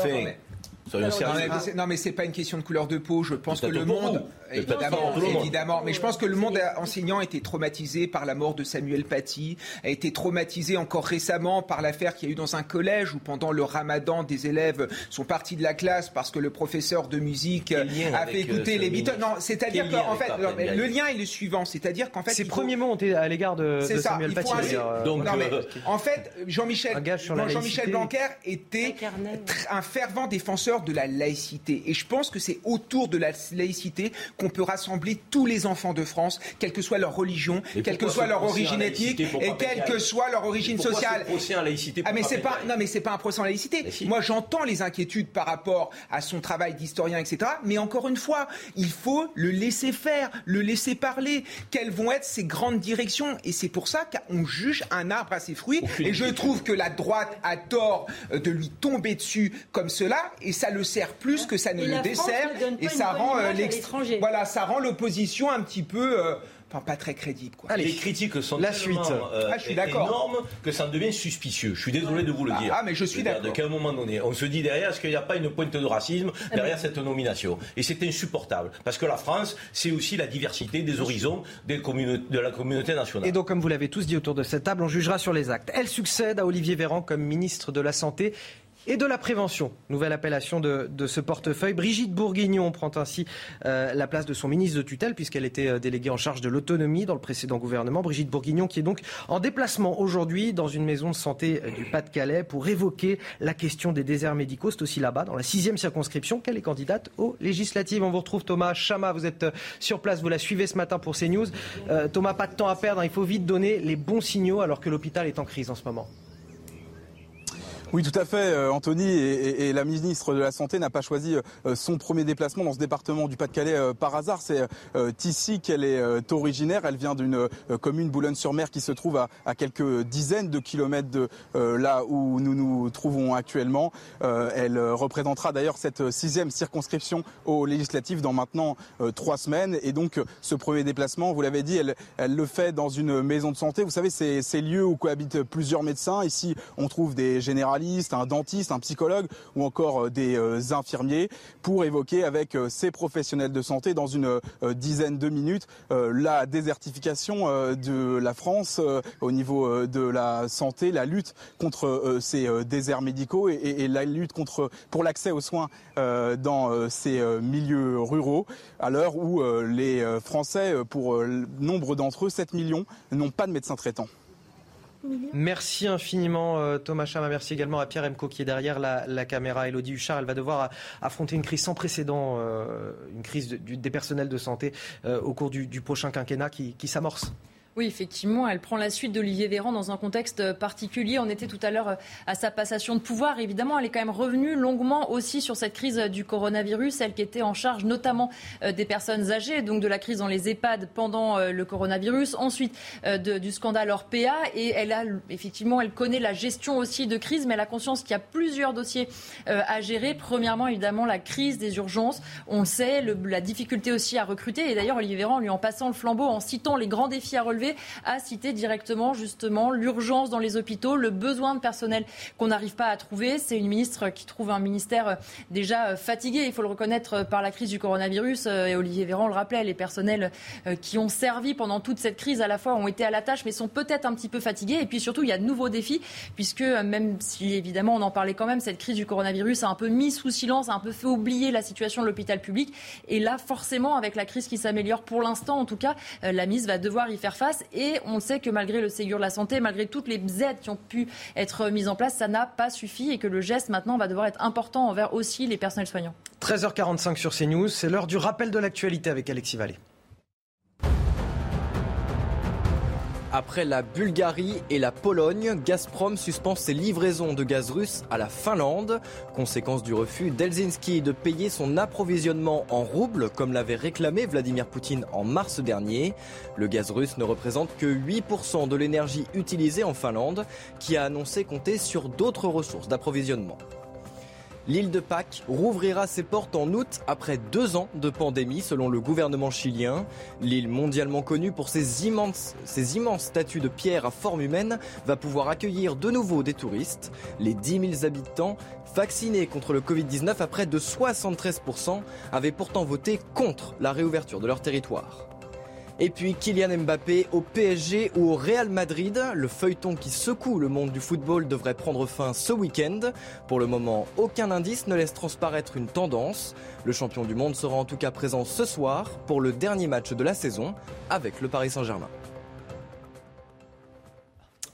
enfin, non, mais c'est pas une question de couleur de peau. Je pense que le monde, évidemment, évidemment, mais je pense que le monde enseignant a été traumatisé par la mort de Samuel Paty, a été traumatisé encore récemment par l'affaire qu'il y a eu dans un collège où pendant le Ramadan, des élèves sont partis de la classe parce que le professeur de musique a fait écouter les Beatles. Non, c'est-à-dire qu'en fait, le lien est le suivant, c'est-à-dire qu'en fait, ses premiers mots ont été à l'égard de, Samuel Paty. Euh, Donc, euh, en fait, Jean-Michel Jean-Michel Blanquer était un fervent défenseur de la laïcité. Et je pense que c'est autour de la laïcité qu'on peut rassembler tous les enfants de France, quelle que soit leur religion, quelle que soit leur origine ethnique et quelle que soit leur origine sociale. laïcité ah mais c'est pas non mais c'est pas un procès en laïcité. Moi j'entends les inquiétudes par rapport à son travail d'historien etc. Mais encore une fois, il faut le laisser faire, le laisser parler. Quelles vont être ses grandes directions? Et c'est pour ça qu'on juge un arbre à ses fruits. et je trouve que la droite a tort de lui tomber dessus comme cela et ça le sert plus que ça ne le dessert et ça rend euh, voilà, ça rend l'opposition un petit peu euh, Enfin, pas très crédible. Quoi. les critiques sont la suite. Euh, ah, je suis énormes que ça en devient suspicieux. Je suis désolé de vous le ah, dire. Ah, mais je suis d'accord. De qu'à un moment donné, on se dit derrière, est-ce qu'il n'y a pas une pointe de racisme ah, derrière cette nomination? Et c'est insupportable. Parce que la France, c'est aussi la diversité des horizons des de la communauté nationale. Et donc, comme vous l'avez tous dit autour de cette table, on jugera sur les actes. Elle succède à Olivier Véran comme ministre de la Santé et de la prévention. Nouvelle appellation de, ce portefeuille. Brigitte Bourguignon prend ainsi euh, la place de son ministre de tutelle puisqu'elle était euh, déléguée en charge de l'autonomie dans le précédent gouvernement. Brigitte Bourguignon qui est donc en déplacement aujourd'hui dans une maison de santé euh, du Pas-de-Calais pour évoquer la question des déserts médicaux. C'est aussi là-bas, dans la sixième circonscription, qu'elle est candidate aux législatives. On vous retrouve Thomas Chama, vous êtes sur place, vous la suivez ce matin pour CNews. Thomas, pas de temps à perdre, hein. il faut vite donner les bons signaux alors que l'hôpital est en crise en ce moment. Oui, tout à fait, euh, Anthony. Et, la ministre de la Santé n'a pas choisi euh, son premier déplacement dans ce département du Pas-de-Calais euh, par hasard. C'est ici qu'elle est originaire. Elle vient d'une commune Boulogne-sur-Mer qui se trouve à, quelques dizaines de kilomètres de là où nous nous trouvons actuellement. Elle représentera d'ailleurs cette sixième circonscription aux législatives dans maintenant trois semaines. Et donc, ce premier déplacement, vous l'avez dit, elle, elle, le fait dans une maison de santé. Vous savez, c'est ces lieux où cohabitent plusieurs médecins. Ici, on trouve des généralistes un dentiste, un psychologue ou encore euh, des euh, infirmiers pour évoquer avec euh, ces professionnels de santé dans une dizaine de minutes la désertification de la France au niveau de la santé, la lutte contre ces déserts médicaux et la lutte pour l'accès aux soins dans ces milieux ruraux à l'heure où les Français, pour nombre d'entre eux, 7 millions, n'ont pas de médecin traitant. Merci infiniment euh, Thomas Chama. Merci également à Pierre Emco qui est derrière la, caméra. Elodie Huchard, elle va devoir affronter une crise sans précédent, euh, une crise des personnels de santé euh, au cours du, prochain quinquennat qui s'amorce. Oui, effectivement, elle prend la suite d'Olivier Véran dans un contexte particulier. On était tout à l'heure à sa passation de pouvoir. Évidemment, elle est quand même revenue longuement aussi sur cette crise du coronavirus, elle qui était en charge notamment euh, des personnes âgées, donc de la crise dans les EHPAD pendant euh, le coronavirus, ensuite euh, du scandale Orpea. Et elle a effectivement, elle connaît la gestion aussi de crise, mais elle a conscience qu'il y a plusieurs dossiers à gérer. Premièrement, évidemment, la crise des urgences. On le sait, la difficulté aussi à recruter. Et d'ailleurs, Olivier Véran, lui en passant le flambeau, en citant les grands défis à relever, à citer directement justement l'urgence dans les hôpitaux, le besoin de personnel qu'on n'arrive pas à trouver. C'est une ministre qui trouve un ministère euh, déjà euh, fatigué, il faut le reconnaître, euh, par la crise du coronavirus. Et Olivier Véran le rappelait, les personnels qui ont servi pendant toute cette crise à la fois ont été à la tâche, mais sont peut-être un petit peu fatigués. Et puis surtout, il y a de nouveaux défis, puisque même si évidemment on en parlait quand même, cette crise du coronavirus a un peu mis sous silence, a un peu fait oublier la situation de l'hôpital public. Et là, forcément, avec la crise qui s'améliore pour l'instant, en tout cas, la mise va devoir y faire face. Et on sait que malgré le Ségur de la santé, malgré toutes les aides qui ont pu être mises en place, ça n'a pas suffi et que le geste maintenant va devoir être important envers aussi les personnels soignants. 13h45 sur CNews, c'est l'heure du rappel de l'actualité avec Alexis Vallée. Après la Bulgarie et la Pologne, Gazprom suspend ses livraisons de gaz russe à la Finlande. Conséquence du refus d'Helsinki de payer son approvisionnement en roubles, comme l'avait réclamé Vladimir Poutine en mars dernier. Le gaz russe ne représente que 8% de l'énergie utilisée en Finlande, qui a annoncé compter sur d'autres ressources d'approvisionnement. L'île de Pâques rouvrira ses portes en août après deux ans de pandémie selon le gouvernement chilien. L'île mondialement connue pour ses immenses, ses statues de pierre à forme humaine va pouvoir accueillir de nouveau des touristes. Les 10 000 habitants vaccinés contre le Covid-19 à près de 73% avaient pourtant voté contre la réouverture de leur territoire. Et puis Kylian Mbappé au PSG ou au Real Madrid. Le feuilleton qui secoue le monde du football devrait prendre fin ce week-end. Pour le moment, aucun indice ne laisse transparaître une tendance. Le champion du monde sera en tout cas présent ce soir pour le dernier match de la saison avec le Paris Saint-Germain.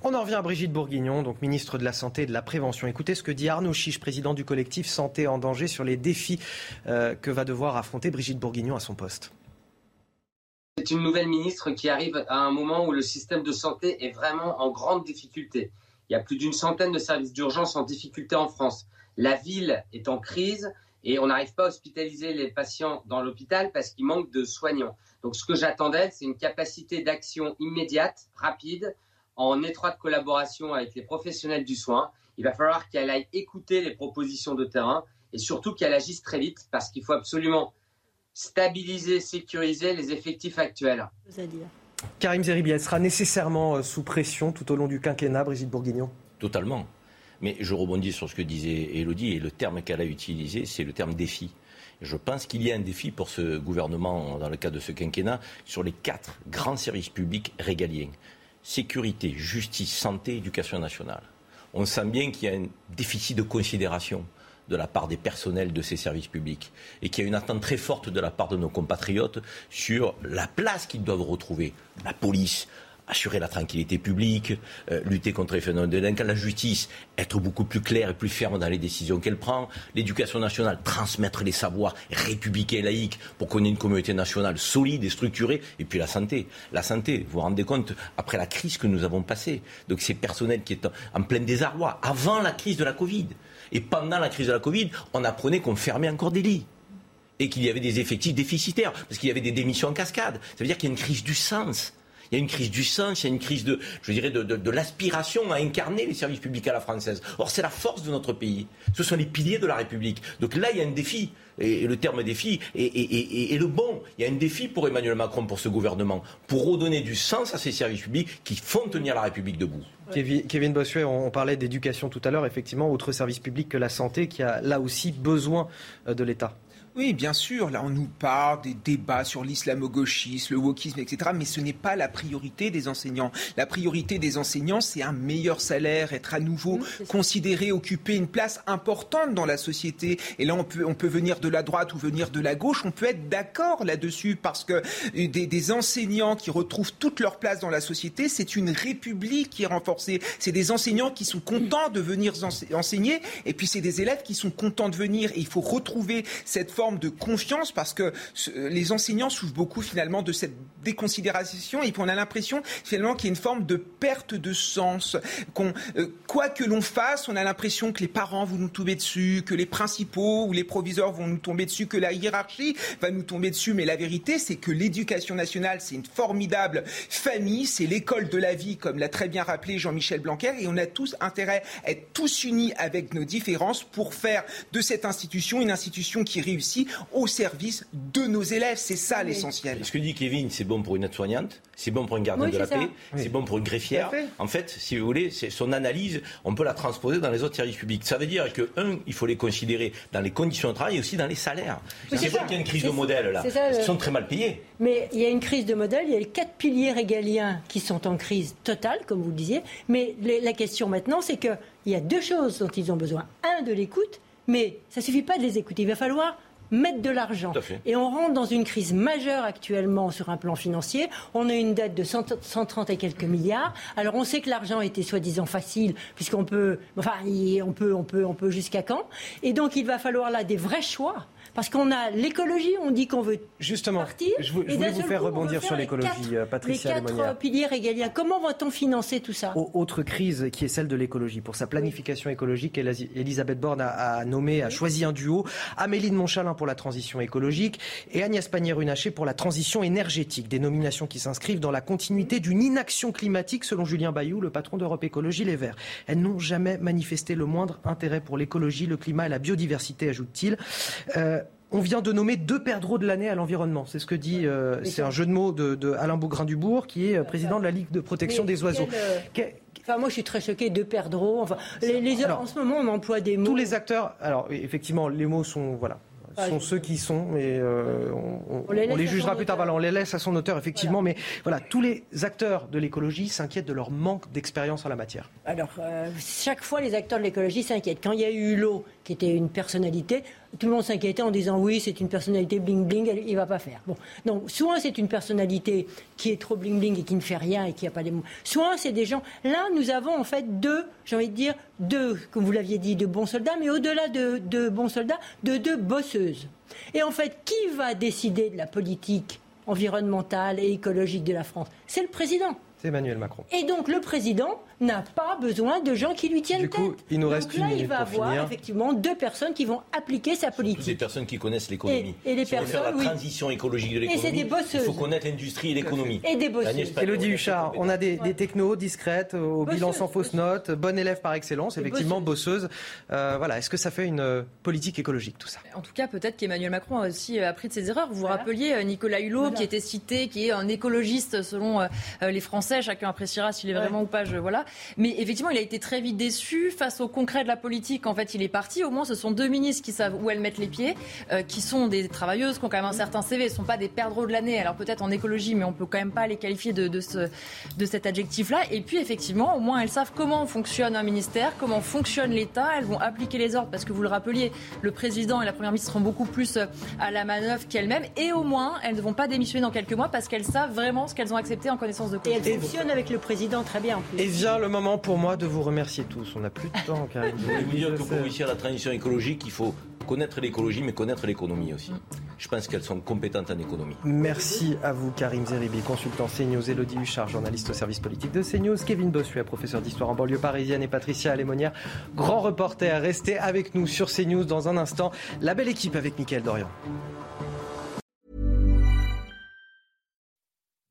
On en revient à Brigitte Bourguignon, donc ministre de la Santé et de la Prévention. Écoutez ce que dit Arnaud Chiche, président du collectif Santé en danger, sur les défis euh, que va devoir affronter Brigitte Bourguignon à son poste. C'est une nouvelle ministre qui arrive à un moment où le système de santé est vraiment en grande difficulté. Il y a plus d'une centaine de services d'urgence en difficulté en France. La ville est en crise et on n'arrive pas à hospitaliser les patients dans l'hôpital parce qu'il manque de soignants. Donc ce que j'attendais, c'est une capacité d'action immédiate, rapide, en étroite collaboration avec les professionnels du soin. Il va falloir qu'elle aille écouter les propositions de terrain et surtout qu'elle agisse très vite parce qu'il faut absolument stabiliser, sécuriser les effectifs actuels. Karim Zeribi, elle sera nécessairement euh, sous pression tout au long du quinquennat, Brigitte Bourguignon? Totalement. Mais je rebondis sur ce que disait Elodie, et le terme qu'elle a utilisé, c'est le terme défi. Je pense qu'il y a un défi pour ce gouvernement, dans le cadre de ce quinquennat, sur les quatre grands services publics régaliens. Sécurité, justice, santé, éducation nationale. On sent bien qu'il y a un déficit de considération de la part des personnels de ces services publics et qu'il y a une attente très forte de la part de nos compatriotes sur la place qu'ils doivent retrouver. La police, assurer la tranquillité publique, euh, lutter contre les phénomènes de délinquance, la justice, être beaucoup plus claire et plus ferme dans les décisions qu'elle prend, l'éducation nationale, transmettre les savoirs républicains et laïques pour qu'on ait une communauté nationale solide et structurée, et puis la santé. La santé, vous vous rendez compte, après la crise que nous avons passée, donc ces personnels qui étaient en plein désarroi, avant la crise de la Covid, et pendant la crise de la Covid, on apprenait qu'on fermait encore des lits et qu'il y avait des effectifs déficitaires, parce qu'il y avait des démissions en cascade. Ça veut dire qu'il y a une crise du sens. Il y a une crise du sens, il y a une crise de, je dirais, de, l'aspiration à incarner les services publics à la française. Or, c'est la force de notre pays. Ce sont les piliers de la République. Donc là, il y a un défi. Et, le terme défi est, le bon. Il y a un défi pour Emmanuel Macron, pour ce gouvernement, pour redonner du sens à ces services publics qui font tenir la République debout. Kevin Bossuet, on parlait d'éducation tout à l'heure, effectivement, autre service public que la santé qui a là aussi besoin euh, de l'État. Oui, bien sûr. Là, on nous parle des débats sur l'islamo-gauchisme, le wokisme, etc. Mais ce n'est pas la priorité des enseignants. La priorité des enseignants, c'est un meilleur salaire, être à nouveau considéré, occuper une place importante dans la société. Et là, on peut, on peut venir de la droite ou venir de la gauche. On peut être d'accord là-dessus parce que des, des enseignants qui retrouvent toute leur place dans la société, c'est une république qui est renforcée. C'est des enseignants qui sont contents de venir enseigner. Et puis, c'est des élèves qui sont contents de venir. Et il faut retrouver cette forme de confiance parce que les enseignants souffrent beaucoup finalement de cette déconsidération et puis on a l'impression finalement qu'il y a une forme de perte de sens. Qu'on, euh, quoi que l'on fasse, on a l'impression que les parents vont nous tomber dessus, que les principaux ou les proviseurs vont nous tomber dessus, que la hiérarchie va nous tomber dessus. Mais la vérité, c'est que l'éducation nationale, c'est une formidable famille, c'est l'école de la vie, comme l'a très bien rappelé Jean-Michel Blanquer, et on a tous intérêt à être tous unis avec nos différences pour faire de cette institution une institution qui réussit au service de nos élèves. C'est ça l'essentiel. Ce que dit Kevin, c'est bon pour une aide-soignante, c'est bon pour une gardienne de la paix, c'est bon pour une greffière. En fait, si vous voulez, son analyse, on peut la transposer dans les autres services publics. Ça veut dire que, un, il faut les considérer dans les conditions de travail et aussi dans les salaires. c'est vrai qu'il y a une crise de modèle là. Ils sont très mal payés. Mais il y a une crise de modèle, il y a les quatre piliers régaliens qui sont en crise totale, comme vous le disiez. Mais la question maintenant, c'est qu'il y a deux choses dont ils ont besoin. Un, de l'écoute, mais ça ne suffit pas de les écouter. Il va falloir mettre de l'argent. Et on rentre dans une crise majeure actuellement sur un plan financier. On a une dette de 130 et quelques milliards. Alors on sait que l'argent était soi-disant facile, puisqu'on peut, enfin, on peut, on peut, on peut jusqu'à quand. Et donc il va falloir là des vrais choix Parce qu'on a l'écologie, on dit qu'on veut Justement, partir. je, voulais vous faire rebondir sur l'écologie, euh, Patricia Les quatre piliers régaliens, comment va-t-on financer tout ça? Autre crise qui est celle de l'écologie. Pour sa planification écologique, Elisabeth Borne a, nommé, a choisi un duo, Amélie de Montchalin pour la transition écologique et Agnès Pannier-Runacher pour la transition énergétique. Des nominations qui s'inscrivent dans la continuité d'une inaction climatique, selon Julien Bayou, le patron d'Europe Écologie Les Verts. Elles n'ont jamais manifesté le moindre intérêt pour l'écologie, le climat et la biodiversité, ajoute-t-il. Euh, on vient de nommer deux perdreaux de l'année à l'environnement. C'est ce que dit, euh, c'est un jeu de mots de, Alain Bougrain-Dubourg, qui est euh, président de la Ligue de protection des oiseaux. Enfin, moi, je suis très choquée de perdreaux. Enfin, les, en ce moment, on emploie des mots. Tous les acteurs. Alors, effectivement, les mots sont voilà sont ceux qui sont, mais euh, on, les, jugera plus tard. Voilà, on les laisse à son auteur, effectivement. Mais voilà, tous les acteurs de l'écologie s'inquiètent de leur manque d'expérience en la matière. Alors, euh, chaque fois, les acteurs de l'écologie s'inquiètent. Quand il y a eu l'eau, qui était une personnalité, tout le monde s'inquiétait en disant oui, c'est une personnalité bling bling, il va pas faire. Bon, donc soit c'est une personnalité qui est trop bling bling et qui ne fait rien et qui n'a pas les mots. Soit c'est des gens. Là, nous avons en fait deux, j'ai envie de dire deux, comme vous l'aviez dit, de bons soldats, mais au-delà de, de bons soldats, de deux bosseuses. Et en fait, qui va décider de la politique environnementale et écologique de la France? C'est le président. Emmanuel Macron. Et donc le président n'a pas besoin de gens qui lui tiennent du coup, Il nous reste donc là, il va avoir effectivement deux personnes qui vont appliquer sa politique. Des personnes qui connaissent l'économie. Et, les personnes, faire la transition écologique de l'économie. Il faut connaître l'industrie et l'économie. Et des bosseuses. Elodie Huchard, on a des, technos discrètes, au bilan sans fausse note, bonne élève par excellence, effectivement bosseuse. Euh, voilà, est-ce que ça fait une euh, politique écologique tout ça? En tout cas, peut-être qu'Emmanuel Macron a aussi euh, appris de ses erreurs. Vous vous rappeliez Nicolas Hulot, qui était cité, qui est un écologiste selon les Français. Chacun appréciera s'il est vraiment ou pas. Je, voilà. Mais effectivement, il a été très vite déçu face au concret de la politique. En fait, il est parti. Au moins, ce sont deux ministres qui savent où elles mettent les pieds, euh, qui sont des travailleuses, qui ont quand même un certain CV. Ne sont pas des perdreaux de l'année. Alors peut-être en écologie, mais on peut quand même pas les qualifier de, de, ce, de cet adjectif-là. Et puis effectivement, au moins, elles savent comment fonctionne un ministère, comment fonctionne l'État. Elles vont appliquer les ordres parce que vous le rappeliez, le président et la première ministre seront beaucoup plus euh, à la manœuvre qu'elles-mêmes. Et au moins, elles ne vont pas démissionner dans quelques mois parce qu'elles savent vraiment ce qu'elles ont accepté en connaissance de cause. Et elles fonctionnent avec le président très bien. En plus. Et vient le moment pour moi de vous remercier tous. On n'a plus de temps, Karim. Je voulais vous dire que pour réussir la transition écologique, il faut connaître l'écologie, mais connaître l'économie aussi. Je pense qu'elles sont compétentes en économie. Merci à vous, Karim Zeribi, consultant CNews, Elodie Huchard, journaliste au service politique de CNews, Kevin Bossuet, professeur d'histoire en banlieue parisienne, et Patricia Alémonière, grand reporter. Restez avec nous sur CNews dans un instant. La belle équipe avec Mickaël Dorian.